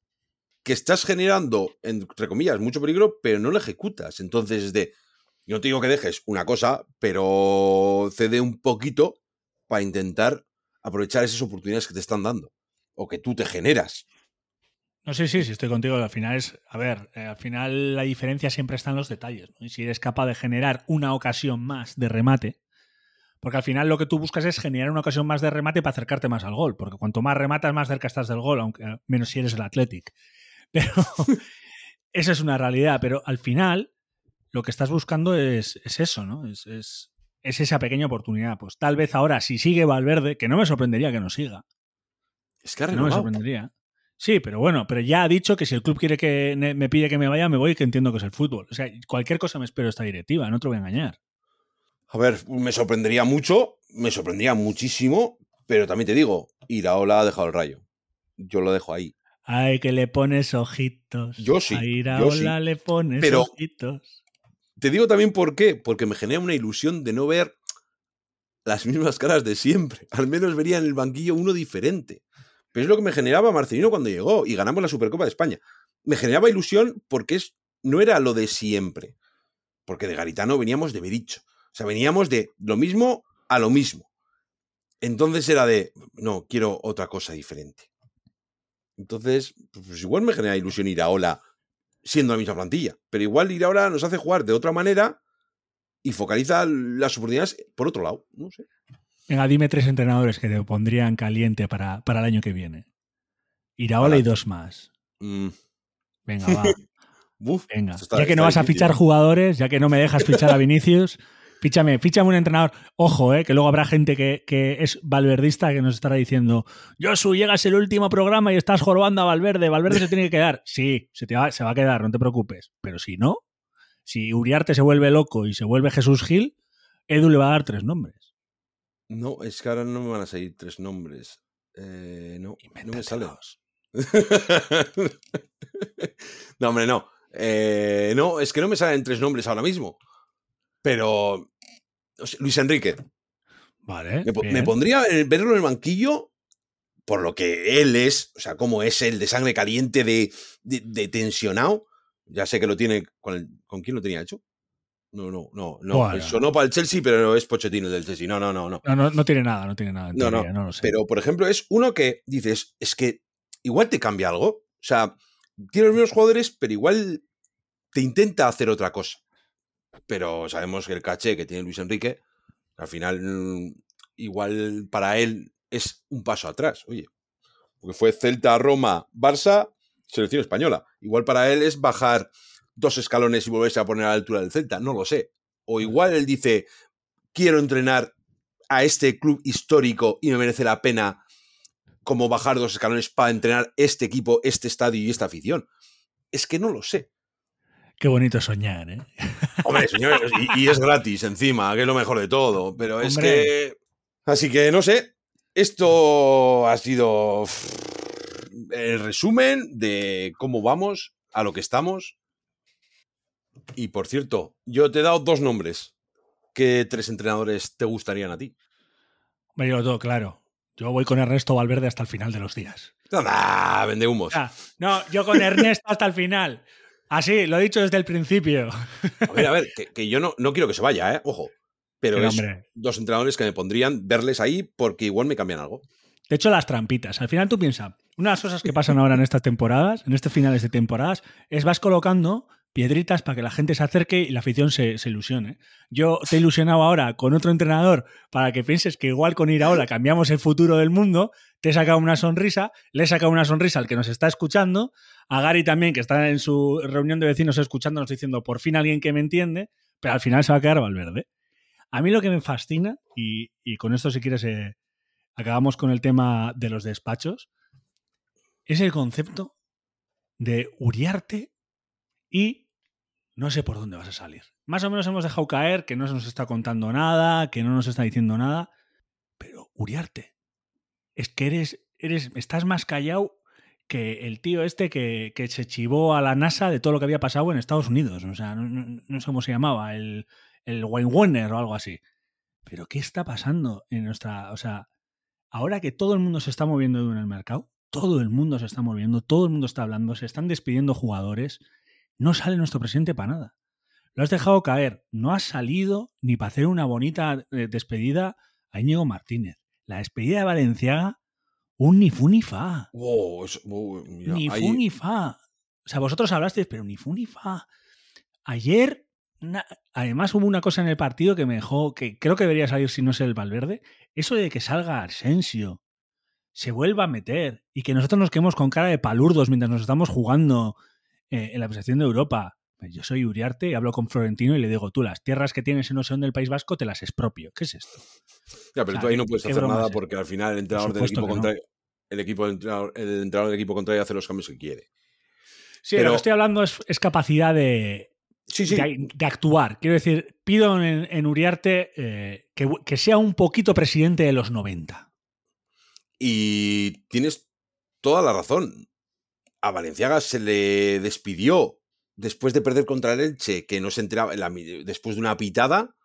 que estás generando, entre comillas, mucho peligro, pero no lo ejecutas. Entonces, es de. Yo te digo que dejes una cosa, pero cede un poquito para intentar aprovechar esas oportunidades que te están dando o que tú te generas. No sé, sí, sí, estoy contigo. Al final es, a ver, eh, al final la diferencia siempre está en los detalles. ¿no? Y si eres capaz de generar una ocasión más de remate, porque al final lo que tú buscas es generar una ocasión más de remate para acercarte más al gol, porque cuanto más rematas, más cerca estás del gol, aunque menos si eres el Athletic. Pero eso es una realidad. Pero al final lo que estás buscando es, es eso, ¿no? Es, es, es esa pequeña oportunidad. Pues tal vez ahora, si sigue Valverde, que no me sorprendería que no siga, Es que ha no me sorprendería. Sí, pero bueno, pero ya ha dicho que si el club quiere que me pide que me vaya, me voy, que entiendo que es el fútbol. O sea, cualquier cosa me espero de esta directiva, no te lo voy a engañar. A ver, me sorprendería mucho, me sorprendería muchísimo, pero también te digo, Iraola ha dejado el rayo. Yo lo dejo ahí. Ay, que le pones ojitos. Yo sí, A Iraola sí. le pones Pero- ojitos. Te digo también por qué, porque me genera una ilusión de no ver las mismas caras de siempre. Al menos vería en el banquillo uno diferente. Pero es lo que me generaba Marcelino cuando llegó y ganamos la Supercopa de España. Me generaba ilusión porque es, no era lo de siempre. Porque de Garitano veníamos de Bericho. O sea, veníamos de lo mismo a lo mismo. Entonces era de, no, quiero otra cosa diferente. Entonces, pues igual me genera ilusión ir a Ola siendo la misma plantilla. Pero igual ir ahora nos hace jugar de otra manera y focaliza las oportunidades por otro lado. No sé. Venga, dime tres entrenadores que te pondrían caliente para, para el año que viene. Iraola y dos más. Mm, Venga, va. uf, Venga. está- ya que no vas a fichar ¿eh? jugadores, ya que no me dejas fichar a Vinicius, fíchame, fíchame un entrenador. Ojo, eh, que luego habrá gente que, que es valverdista que nos estará diciendo, Josu, llegas el último programa y estás jorobando a Valverde, Valverde se tiene que quedar. Sí, se, te va, se va a quedar, no te preocupes. Pero si no, si Uriarte se vuelve loco y se vuelve Jesús Gil, Edu le va a dar tres nombres. No, es que ahora no me van a salir tres nombres. Eh, no, no me sale. Invéntatelos. no, hombre, no. Eh, no, es que no me salen tres nombres ahora mismo. Pero. No Luis Enrique. Vale. Me, pondría en- verlo en el banquillo por lo que él es, o sea, cómo es él de sangre caliente, de, de, de tensionado. Ya sé que lo tiene. ¿Con, el- ¿con quién lo tenía hecho? No, no, no. no. Bueno. Sonó para el Chelsea, pero es Pochettino el del Chelsea. No, no, no, no. No, no, no tiene nada, no tiene nada. en No, no, no lo sé. Pero, por ejemplo, es uno que dices, es que igual te cambia algo. O sea, tiene los mismos jugadores, pero igual te intenta hacer otra cosa. Pero sabemos que el caché que tiene Luis Enrique, al final, mm, igual para él es un paso atrás. Oye, porque fue Celta, Roma, Barça, selección española. Igual para él es bajar dos escalones y volverse a poner a la altura del Celta. No lo sé. O igual él dice, quiero entrenar a este club histórico y me merece la pena como bajar dos escalones para entrenar este equipo, este estadio y esta afición. Es que no lo sé. Qué bonito soñar, ¿eh? Hombre, señores, y, y es gratis encima, que es lo mejor de todo. Pero es Hombre. que. Así que no sé. Esto ha sido el resumen de cómo vamos a lo que estamos. Y por cierto, yo te he dado dos nombres. ¿Qué tres entrenadores te gustarían a ti? Me digo todo claro. Yo voy con Ernesto Valverde hasta el final de los días. ¡Ah! Vende humos. Ah, no, yo con Ernesto hasta el final. Así, lo he dicho desde el principio. A ver, a ver, que, que yo no, no quiero que se vaya, ¿eh? Ojo. Pero es hombre, dos entrenadores que me pondrían verles ahí porque igual me cambian algo. de hecho, las trampitas. Al final tú piensas, una de las cosas que pasan ahora en estas temporadas, en estos finales de temporadas, es vas colocando piedritas para que la gente se acerque y la afición se, ilusione. Yo te he ilusionado ahora con otro entrenador para que pienses que igual con Iraola cambiamos el futuro del mundo, te he sacado una sonrisa, le he sacado una sonrisa al que nos está escuchando, a Gary también, que está en su reunión de vecinos escuchándonos diciendo, por fin alguien que me entiende, pero al final se va a quedar Valverde. A mí lo que me fascina, y, y con esto si quieres eh, acabamos con el tema de los despachos, es el concepto de Uriarte y no sé por dónde vas a salir. Más o menos hemos dejado caer que no se nos está contando nada, que no nos está diciendo nada, pero Uriarte, es que eres, eres, estás más callado que el tío este que, que se chivó a la NASA de todo lo que había pasado en Estados Unidos. O sea, no, no- no sé cómo se llamaba, el, el Wayne Warner o algo así. Pero ¿qué está pasando en nuestra... O sea, ahora que todo el mundo se está moviendo en el mercado, todo el mundo se está moviendo, todo el mundo está hablando, se están despidiendo jugadores, no sale nuestro presidente para nada. Lo has dejado caer, no has salido ni para hacer una bonita eh, despedida a Íñigo Martínez. La despedida de Valenciaga, un ni fu ni fa. Wow, es- wow, mira, Ni ahí- fu ni fa. O sea, vosotros hablasteis, pero ni fu ni fa. Ayer, además hubo una cosa en el partido que me dejó, que creo que debería salir si no es el Valverde, eso de que salga Arsensio, se vuelva a meter y que nosotros nos quedemos con cara de palurdos mientras nos estamos jugando eh, en la presentación de Europa. Yo soy Uriarte y hablo con Florentino y le digo, tú las tierras que tienes en no sé del País Vasco te las expropio. ¿Qué es esto? Ya, pero O sea, tú ahí no ¿qué- puedes hacer nada es porque al final el entrenador del equipo no. contrario. El, equipo entrenador, el entrenador del equipo contrario hace los cambios que quiere. Sí, lo Pero- que estoy hablando es, es capacidad de, Sí, sí. de, de actuar. Quiero decir, pido en, en Uriarte eh, que, que sea un poquito presidente de los 90. Y tienes toda la razón. A Valenciaga se le despidió después de perder contra el Elche, que no se enteraba la- después de una pitada.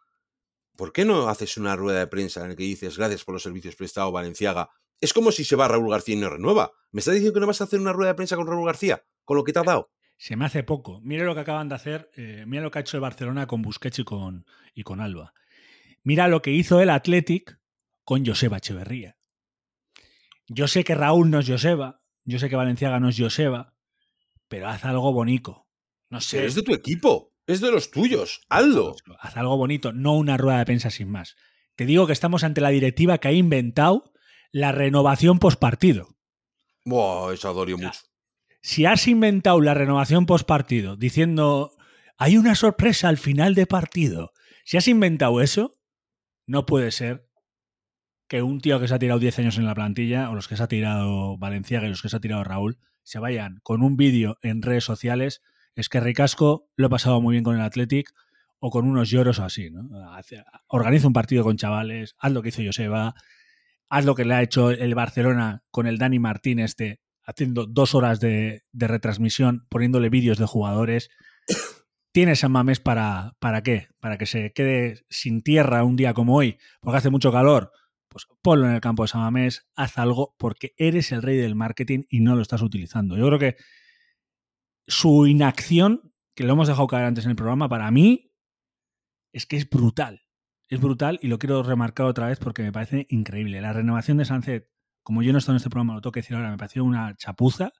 ¿Por qué no haces una rueda de prensa en la que dices gracias por los servicios prestados, Valenciaga? Es como si se va Raúl García y no renueva. ¿Me estás diciendo que no vas a hacer una rueda de prensa con Raúl García? ¿Con lo que te ha dado? Se me hace poco. Mira lo que acaban de hacer, eh, mira lo que ha hecho el Barcelona con Busquets y con, y con Alba. Mira lo que hizo el Athletic con Joseba Echeverría. Yo sé que Raúl no es Joseba, yo sé que Valenciaga no es Joseba, pero haz algo bonito. No sé. Pero es de tu equipo. Es de los tuyos. Hazlo. Haz algo bonito, no una rueda de prensa sin más. Te digo que estamos ante la directiva que ha inventado la renovación postpartido. Buah, eso adoro mucho. Si has inventado la renovación postpartido diciendo hay una sorpresa al final de partido, si has inventado eso, no puede ser que un tío que se ha tirado 10 años en la plantilla, o los que se ha tirado Valenciaga y los que se ha tirado Raúl, se vayan con un vídeo en redes sociales. Es que Ricasco lo he pasado muy bien con el Athletic o con unos lloros o así, ¿no? Organiza un partido con chavales, haz lo que hizo Joseba, haz lo que le ha hecho el Barcelona con el Dani Martín este, haciendo dos horas de, de retransmisión, poniéndole vídeos de jugadores. Tienes a Mamés para, para qué? Para que se quede sin tierra un día como hoy, porque hace mucho calor. Pues ponlo en el campo de San Mamés, haz algo, porque eres el rey del marketing y no lo estás utilizando. Yo creo que su inacción, que lo hemos dejado caer antes en el programa, para mí es que es brutal. Es brutal y lo quiero remarcar otra vez porque me parece increíble. La renovación de Sunset, como yo no estoy en este programa, lo tengo que decir ahora, me pareció una chapuza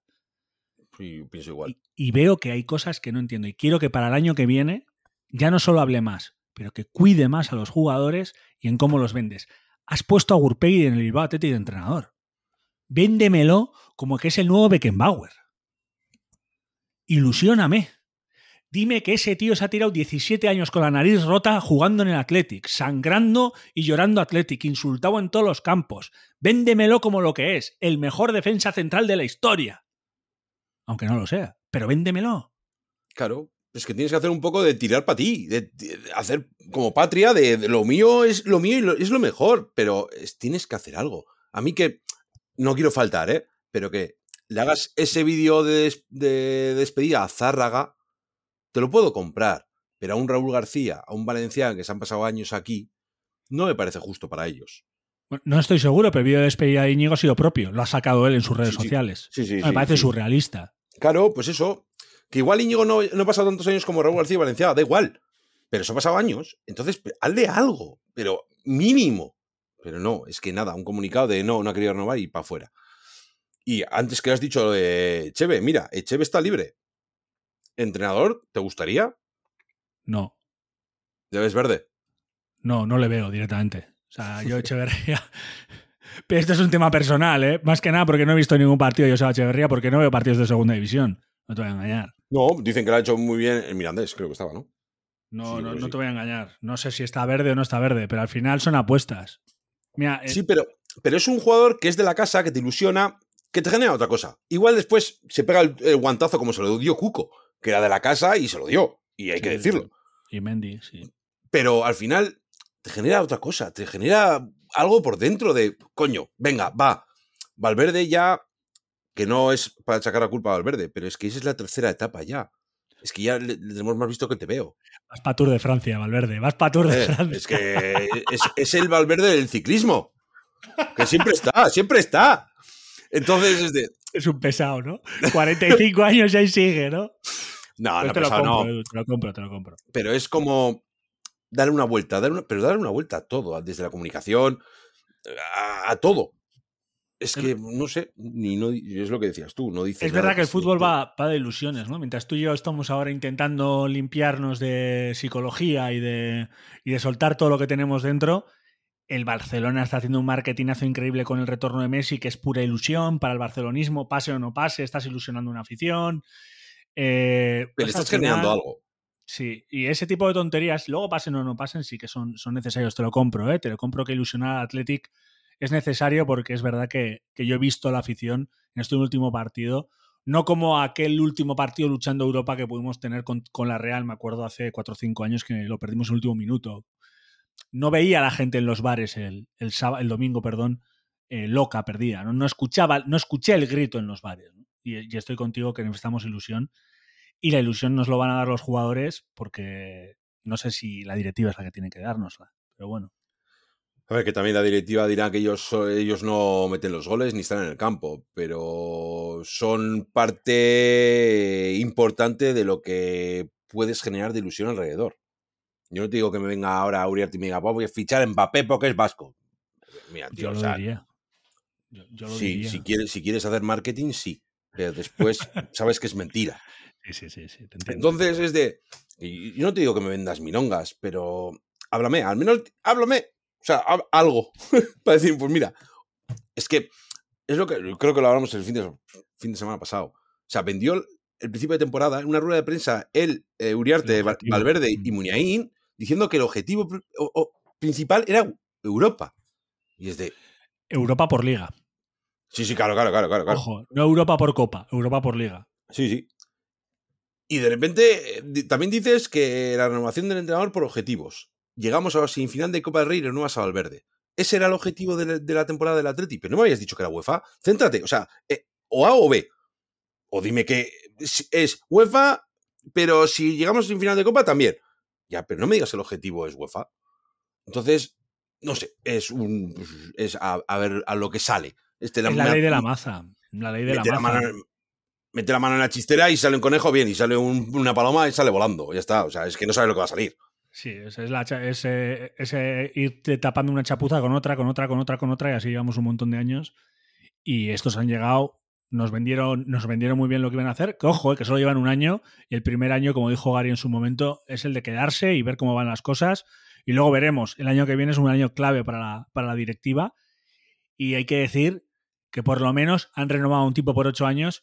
Sí, pienso igual. y, y veo que hay cosas que no entiendo. Y quiero que para el año que viene ya no solo hable más, pero que cuide más a los jugadores y en cómo los vendes. Has puesto a Gurpegui en el Bilbao Athletic de entrenador. Véndemelo como que es el nuevo Beckenbauer. Ilusióname. Dime que ese tío se ha tirado 17 años con la nariz rota jugando en el Athletic, sangrando y llorando Athletic, insultado en todos los campos. Véndemelo como lo que es, el mejor defensa central de la historia. Aunque no lo sea, pero véndemelo. Claro. Es que tienes que hacer un poco de tirar para ti, de, de hacer como patria, de, de lo mío es lo mío y lo- es lo mejor, pero es- tienes que hacer algo. A mí que no quiero faltar, ¿eh? Pero que le hagas ese vídeo de, des- de despedida a Zárraga, te lo puedo comprar, pero a un Raúl García, a un Valenciano que se han pasado años aquí, no me parece justo para ellos. Bueno, No estoy seguro, pero el vídeo de despedida de Íñigo ha sido propio. Lo ha sacado él en sus redes Sí, sociales. Sí, sí, Me parece surrealista. Claro, pues eso. Que igual Íñigo no, no ha pasado tantos años como Raúl García y Valenciaga, da igual. Pero eso ha pasado años. Entonces, hazle algo, pero mínimo. Pero no, es que nada, un comunicado de no, no ha querido renovar y para afuera. Y antes que has dicho lo de Cheve, mira, Cheve está libre. ¿Entrenador? ¿Te gustaría? No, Debes verde. no, no le veo directamente. O sea, yo Echeverría. Pero esto es un tema personal, ¿eh? Más que nada porque no he visto ningún partido de Joseba Echeverría porque no veo partidos de segunda división. No te voy a engañar. No, dicen que lo ha hecho muy bien el Mirandés, creo que estaba, ¿no? No, Sí, no, no sí. te voy a engañar. No sé si está verde o no está verde, pero al final son apuestas. Mira, eh, Sí, pero, pero es un jugador que es de la casa, que te ilusiona, que te genera otra cosa. Igual después se pega el, el guantazo como se lo dio Cuco, que era de la casa y se lo dio. Y hay que decirlo. Y Mendy, sí. Pero al final te genera otra cosa, te genera algo por dentro de, coño, venga, va. Valverde ya, que no es para sacar la culpa a Valverde, pero es que esa es la tercera etapa ya. Es que ya le, le tenemos más visto que te veo. Vas para Tour de Francia, Valverde. Vas para Tour de Joder, Francia. es que es, es el Valverde del ciclismo. Que siempre está, siempre está. Entonces es de. Es un pesado, ¿no? 45 años y ahí sigue, ¿no? No, Pues no, te, lo compro, no. Te lo compro, te lo compro. Pero es como dar una vuelta, dar una- pero dar una vuelta a todo, desde la comunicación, a, a todo. Es que, no sé, ni no, es lo que decías tú, no dices. Es verdad que el fútbol va, va de ilusiones, ¿no? Mientras tú y yo estamos ahora intentando limpiarnos de psicología y de, y de soltar todo lo que tenemos dentro, el Barcelona está haciendo un marketingazo increíble con el retorno de Messi, que es pura ilusión para el barcelonismo, pase o no pase, estás ilusionando una afición. Eh, Pero pues estás generando algo. Sí, y ese tipo de tonterías, luego pasen o no pasen, sí que son, son necesarios. Te lo compro, ¿eh? Te lo compro que ilusionar al Athletic es necesario porque es verdad que, que yo he visto la afición en este último partido No como aquel último partido luchando Europa que pudimos tener con, la Real, me acuerdo hace 4 o 5 años que lo perdimos en el último minuto. No veía a la gente en los bares el, el, el domingo, perdón, eh, loca, perdida. ¿no? no, escuchaba, no escuché el grito en los bares. Y, y, estoy contigo que necesitamos ilusión. Y la ilusión nos lo van a dar los jugadores porque no sé si la directiva es la que tiene que dárnosla. Pero bueno. A ver, que también la directiva dirá que ellos, ellos no meten los goles ni están en el campo, pero son parte importante de lo que puedes generar de ilusión alrededor. Yo no te digo que me venga ahora a Uriarte y me diga, voy a fichar en Mbappé porque es vasco. Mira, tío, yo lo diría. Yo, sí, Si, quieres, si quieres hacer marketing, sí. Pero después sabes que es mentira. Sí, sí, sí. sí Entonces es de. Yo no te digo que me vendas milongas, pero háblame, al menos háblame o sea, algo para decir, pues mira, es que es lo que creo que lo hablamos el fin de, fin de semana pasado. O sea, vendió el, principio de temporada en una rueda de prensa él, eh, Uriarte, Valverde y. Muniain diciendo que el objetivo principal era Europa. Y es de. Europa por liga. Sí, sí, claro, claro, claro, claro. Ojo, no Europa por copa, Europa por liga. Sí, sí. Y de repente eh, también dices que la renovación del entrenador por objetivos llegamos a la semifinal de Copa del Rey y no vas a Valverde. Ese era el objetivo de, la temporada del Atleti, pero no me habías dicho que era UEFA. Céntrate, o sea, eh, o A o B. O dime que es UEFA, pero si llegamos a semifinal de Copa también. Ya, pero no me digas el objetivo es UEFA. Entonces, no sé, es un es a, ver a lo que sale. Este, la, es la ley de la maza. La ley de la maza. mete la mano en la chistera y sale un conejo bien, y sale una paloma y sale volando. Ya está. O sea, es que no sabe lo que va a salir. Sí, es, la, ese, ese ir tapando una chapuza con otra, con otra, con otra, con otra, y así llevamos un montón de años. Y estos han llegado, nos vendieron, nos vendieron muy bien lo que iban a hacer. Que ojo, eh, que solo llevan un año, y el primer año, como dijo Gary en su momento, es el de quedarse y ver cómo van las cosas. Y luego veremos. El año que viene es un año clave para la, para la directiva. Y hay que decir que por lo menos han renovado un tipo por ocho años,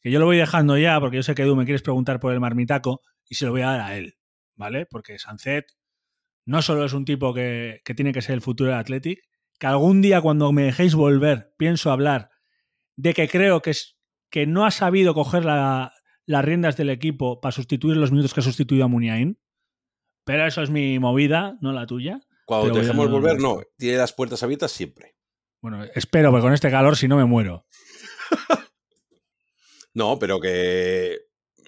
que yo lo voy dejando ya, porque yo sé que tú me quieres preguntar por el marmitaco, y se lo voy a dar a él. ¿Vale? Porque Sancet no solo es un tipo que, tiene que ser el futuro del Athletic, que algún día cuando me dejéis volver pienso hablar de que creo que, es, que no ha sabido coger las riendas del equipo para sustituir los minutos que ha sustituido a Muniain. Pero eso es mi movida, no la tuya. Cuando te dejemos volver, no. Tiene las puertas abiertas siempre. Bueno, espero, porque con este calor si no me muero. no, pero que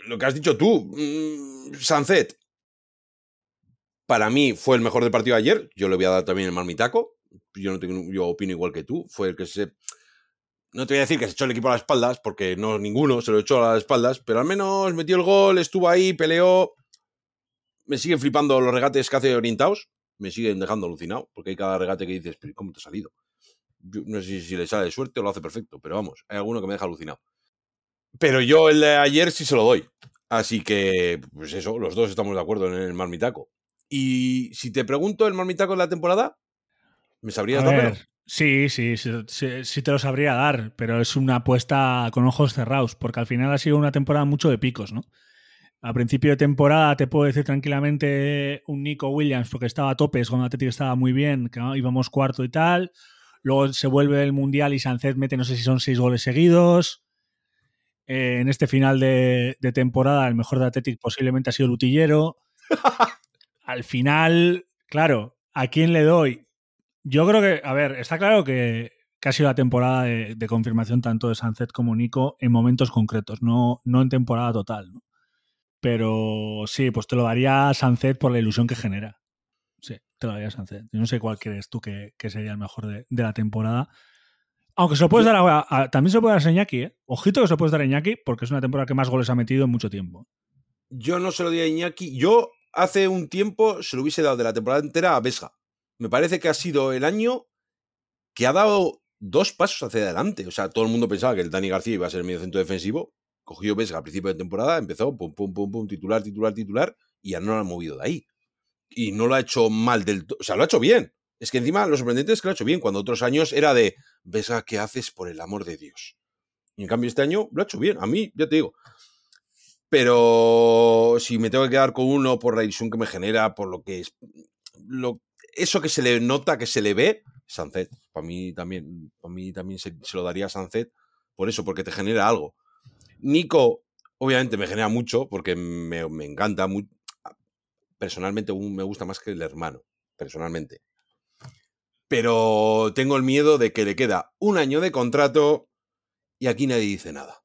lo que has dicho tú, mm, Sancet, para mí fue el mejor del partido de ayer. Yo le voy a dar también el marmitaco. Yo, no tengo, yo opino igual que tú. Fue el que se. No te voy a decir que se echó el equipo a las espaldas, porque no ninguno se lo echó a las espaldas, pero al menos metió el gol, estuvo ahí, peleó. Me siguen flipando los regates que hace orientados. Me siguen dejando alucinado, porque hay cada regate que dices, ¿cómo te ha salido? no sé si le sale suerte o lo hace perfecto, pero vamos, hay alguno que me deja alucinado. Pero yo el de ayer sí se lo doy. Así que, pues eso, los dos estamos de acuerdo en el marmitaco. Y si te pregunto el marmitaco de la temporada, ¿me sabrías dar? Sí, sí, sí, te lo sabría dar, pero es una apuesta con ojos cerrados, porque al final ha sido una temporada mucho de picos, ¿no? A principio de temporada te puedo decir tranquilamente un Nico Williams, porque estaba a topes, cuando Atlético estaba muy bien, que íbamos cuarto y tal. Luego se vuelve el Mundial y Sancet mete, no sé si son seis goles seguidos. Eh, en este final de, de, temporada, el mejor de Atlético posiblemente ha sido Lutillero. al final, claro, ¿a quién le doy? Yo creo que, a ver, está claro que, que ha sido la temporada de, confirmación tanto de Sunset como Nico en momentos concretos, no, no en temporada total. ¿no? Pero sí, pues te lo daría a Sunset por la ilusión que genera. Sí, te lo daría a Sunset. Yo no sé cuál crees tú que, sería el mejor de, la temporada. Aunque se lo puedes dar a, También se lo puede dar a Iñaki, ¿eh? Ojito que se lo puedes dar a Iñaki porque es una temporada que más goles ha metido en mucho tiempo. Yo no se lo di a Iñaki. Yo hace un tiempo se lo hubiese dado de la temporada entera a Vesga. Me parece que ha sido el año que ha dado dos pasos hacia adelante. O sea, todo el mundo pensaba que el Dani García iba a ser el medio centro defensivo. Cogió Vesga al principio de temporada, empezó pum, pum, pum, pum, titular, titular, titular, y ya no lo ha movido de ahí. Y no lo ha hecho mal del todo. O sea, lo ha hecho bien. Es que encima lo sorprendente es que lo ha hecho bien, cuando otros años era de Vesga, ¿qué haces por el amor de Dios? Y en cambio este año lo ha hecho bien. A mí, ya te digo, pero si me tengo que quedar con uno por la ilusión que me genera, por lo que es. Lo, eso que se le nota, que se le ve, Sunset. Para mí también, para mí también se, lo daría a por eso, porque te genera algo. Nico, obviamente, me genera mucho porque me, me encanta. Muy, personalmente, me gusta más que el hermano, personalmente. Pero tengo el miedo de que le queda un año de contrato y aquí nadie dice nada.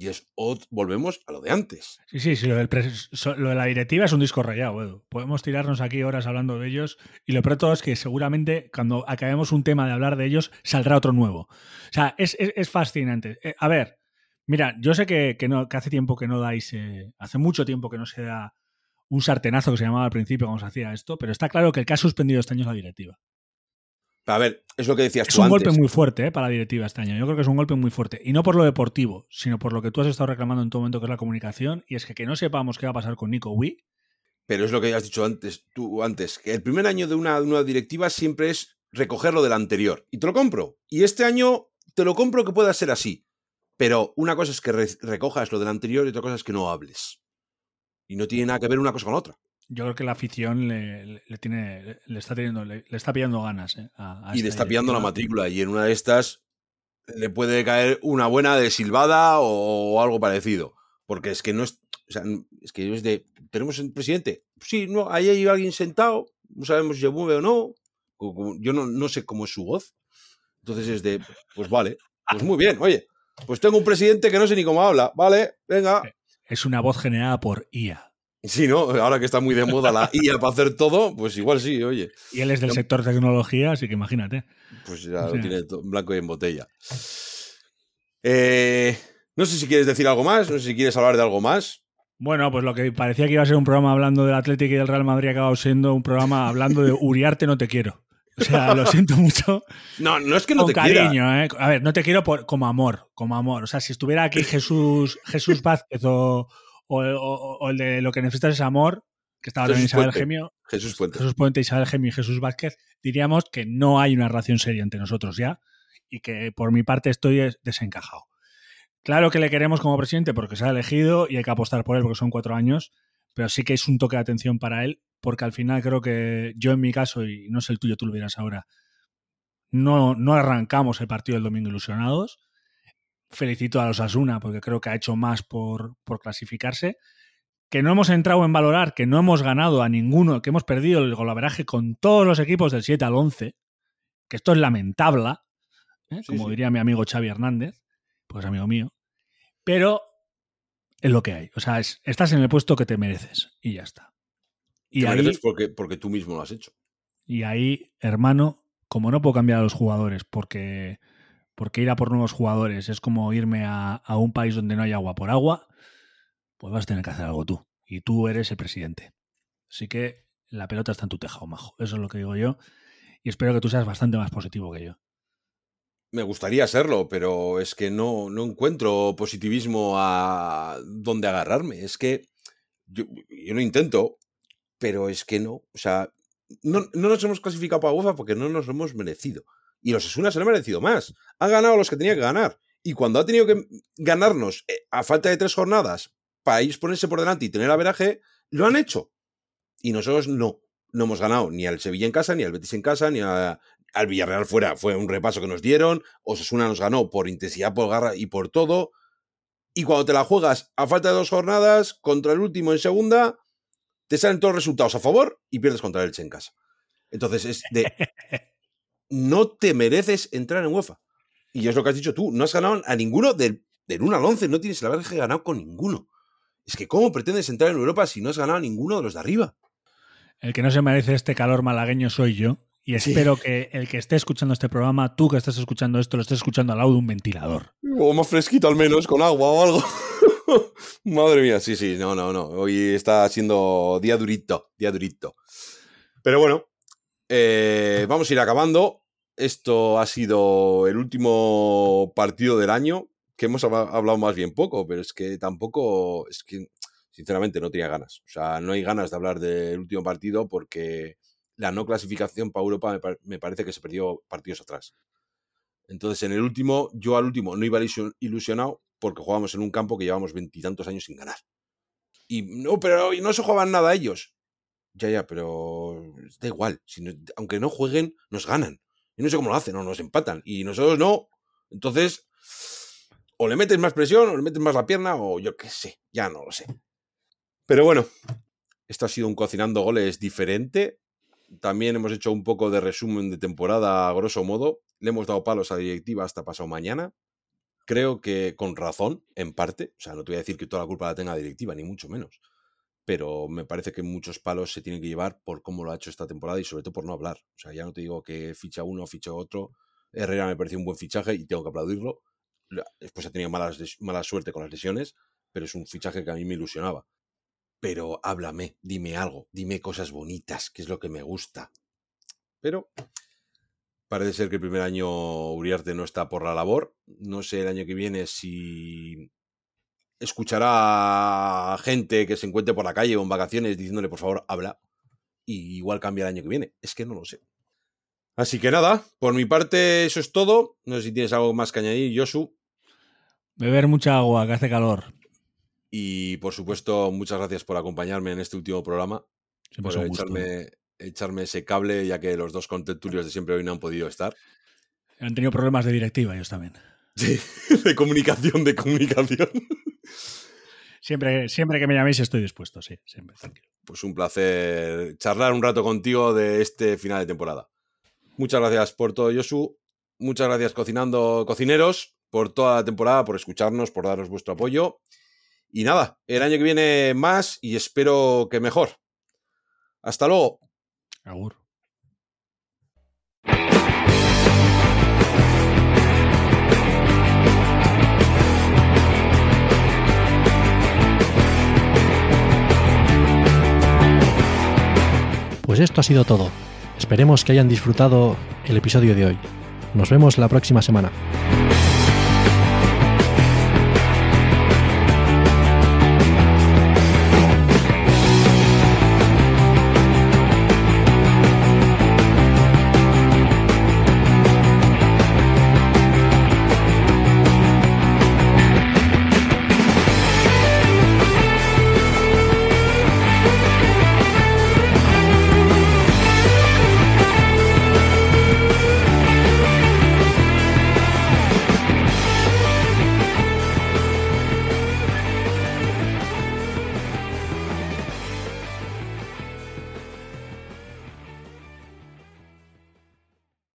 Y es, volvemos a lo de antes. Sí, sí, sí lo, de la directiva es un disco rayado. Podemos tirarnos aquí horas hablando de ellos y lo peor es que seguramente cuando acabemos un tema de hablar de ellos saldrá otro nuevo. O sea, es, fascinante. Eh, a ver, mira, yo sé que, que hace tiempo que no dais, eh, hace mucho tiempo que no se da un sartenazo que se llamaba al principio cuando se hacía esto, pero está claro que el que ha suspendido este año es la directiva. A ver, es lo que decías es tú. Es un golpe muy fuerte eh, para la directiva este año. Yo creo que es un golpe muy fuerte. Y no por lo deportivo, sino por lo que tú has estado reclamando en todo momento, que es la comunicación. Y es que, que no sepamos qué va a pasar con Nico Wii. Pero es lo que has dicho antes, tú antes, que el primer año de una nueva directiva siempre es recoger lo del anterior. Y te lo compro. Y este año te lo compro que pueda ser así. Pero una cosa es que recojas lo del anterior y otra cosa es que no hables. Y no tiene nada que ver una cosa con otra yo creo que la afición le, tiene, le está teniendo, le, está pillando ganas. Eh, y le está pillando la matrícula. Y en una de estas le puede caer una buena de silbada o, algo parecido. Porque es que no es. O sea, es que es de. ¿Tenemos el presidente? Sí, no, ahí hay alguien sentado. No sabemos si se mueve o no. Yo no, no sé cómo es su voz. Entonces es de. Pues vale. Pues muy bien. Oye, pues tengo un presidente que no sé ni cómo habla. Vale, venga. Es una voz generada por IA. Sí, ¿no? Ahora que está muy de moda la IA para hacer todo, pues igual sí, oye. Y él es del sector tecnología, así que imagínate. Pues ya lo tiene blanco y en botella. Eh, no sé si quieres decir algo más, no sé si quieres hablar de algo más. Bueno, pues lo que parecía que iba a ser un programa hablando del Atlético y del Real Madrid ha acabado siendo un programa hablando de Uriarte no te quiero. O sea, lo siento mucho. No, no es que no Con te cariño, ¿eh? A ver, no te quiero por, como amor, como amor. O sea, si estuviera aquí Jesús, Jesús Vázquez o, o, el de lo que necesitas es amor, que estaba también Isabel Gemio. Jesús Puente. Jesús Puente, Isabel Gemio y Jesús Vázquez, diríamos que no hay una relación seria entre nosotros ya y que por mi parte estoy desencajado. Claro que le queremos como presidente porque se ha elegido y hay que apostar por él porque son cuatro años, pero sí que es un toque de atención para él porque al final creo que yo en mi caso, y no sé el tuyo, tú lo verás ahora, no, no arrancamos el partido del domingo ilusionados felicito a los Asuna porque creo que ha hecho más por, clasificarse. Que no hemos entrado en valorar que no hemos ganado a ninguno, que hemos perdido el golaveraje con todos los equipos del 7 al 11, que esto es lamentable, ¿eh? como diría mi amigo Xavi Hernández, pues amigo mío. Pero es lo que hay. O sea, estás en el puesto que te mereces y ya está. Y te mereces porque, porque tú mismo lo has hecho. Y ahí, hermano, como no puedo cambiar a los jugadores porque porque ir a por nuevos jugadores es como irme a, un país donde no hay agua por agua, pues vas a tener que hacer algo tú. Y tú eres el presidente. Así que la pelota está en tu tejado, majo. Eso es lo que digo yo. Y espero que tú seas bastante más positivo que yo. Me gustaría serlo, pero es que no, no encuentro positivismo a dónde agarrarme. Es que yo, yo, no intento, pero es que no. O sea, no, no nos hemos clasificado para UEFA porque no nos lo hemos merecido. Y los Asuna se lo han merecido más. Han ganado los que tenía que ganar. Y cuando ha tenido que ganarnos eh, a falta de tres jornadas para ir ponerse por delante y tener averaje, lo han hecho. Y nosotros no. No hemos ganado ni al Sevilla en casa, ni al Betis en casa, ni al Villarreal fuera. Fue un repaso que nos dieron. Osasuna nos ganó por intensidad, por garra y por todo. Y cuando te la juegas a falta de dos jornadas, contra el último en segunda, te salen todos los resultados a favor y pierdes contra el Elche en casa. Entonces es de no te mereces entrar en UEFA. Y es lo que has dicho tú, no has ganado a ninguno del, del 1 al 11, no tienes la verdad que ganado con ninguno. Es que ¿cómo pretendes entrar en Europa si no has ganado a ninguno de los de arriba? El que no se merece este calor malagueño soy yo. Y espero que el que esté escuchando este programa, tú que estás escuchando esto, lo estés escuchando al lado de un ventilador. O más fresquito al menos, con agua o algo. Madre mía, sí, sí, no, no, no. Hoy está siendo día durito, día durito. Pero bueno, eh, vamos a ir acabando. Esto ha sido el último partido del año, que hemos hablado más bien poco, pero es que tampoco, es que sinceramente no tenía ganas. O sea, no hay ganas de hablar del último partido porque la no clasificación para Europa me, parece que se perdió partidos atrás. Entonces, en el último, yo al último no iba ilusionado porque jugábamos en un campo que llevamos veintitantos años sin ganar. Y no, pero no se jugaban nada ellos. Ya, ya, pero da igual. Aunque no jueguen, nos ganan. Y no sé cómo lo hacen, o nos empatan. Y nosotros no. Entonces, o le metes más presión, o le metes más la pierna, o yo qué sé, ya no lo sé. Pero bueno, esto ha sido un cocinando goles diferente. También hemos hecho un poco de resumen de temporada a grosso modo. Le hemos dado palos a la directiva hasta pasado mañana. Creo que con razón, en parte. O sea, no te voy a decir que toda la culpa la tenga directiva, ni mucho menos. Pero me parece que muchos palos se tienen que llevar por cómo lo ha hecho esta temporada y sobre todo por no hablar. O sea, ya no te digo que ficha uno, ficha otro. Herrera me pareció un buen fichaje y tengo que aplaudirlo. Después ha tenido malas, mala suerte con las lesiones, pero es un fichaje que a mí me ilusionaba. Pero háblame, dime algo, dime cosas bonitas, que es lo que me gusta. Pero parece ser que el primer año Uriarte no está por la labor. No sé el año que viene si escuchará a gente que se encuentre por la calle o en vacaciones diciéndole por favor habla. Y igual cambia el año que viene. Es que no lo sé. Así que nada, por mi parte eso es todo. No sé si tienes algo más que añadir, Josu. Beber mucha agua, que hace calor. Y por supuesto, muchas gracias por acompañarme en este último programa. por echarme, echarme, ese cable, ya que los dos contentulios de siempre hoy no han podido estar. Han tenido problemas de directiva ellos también. Sí, de comunicación, de comunicación. Siempre, siempre que me llaméis estoy dispuesto, sí, siempre, tranquilo. Pues un placer charlar un rato contigo de este final de temporada. Muchas gracias por todo, Josu. Muchas gracias, cocinando cocineros por toda la temporada, por escucharnos, por daros vuestro apoyo. Y nada, el año que viene más y espero que mejor. Hasta luego. Agur. Pues esto ha sido todo. Esperemos que hayan disfrutado el episodio de hoy. Nos vemos la próxima semana.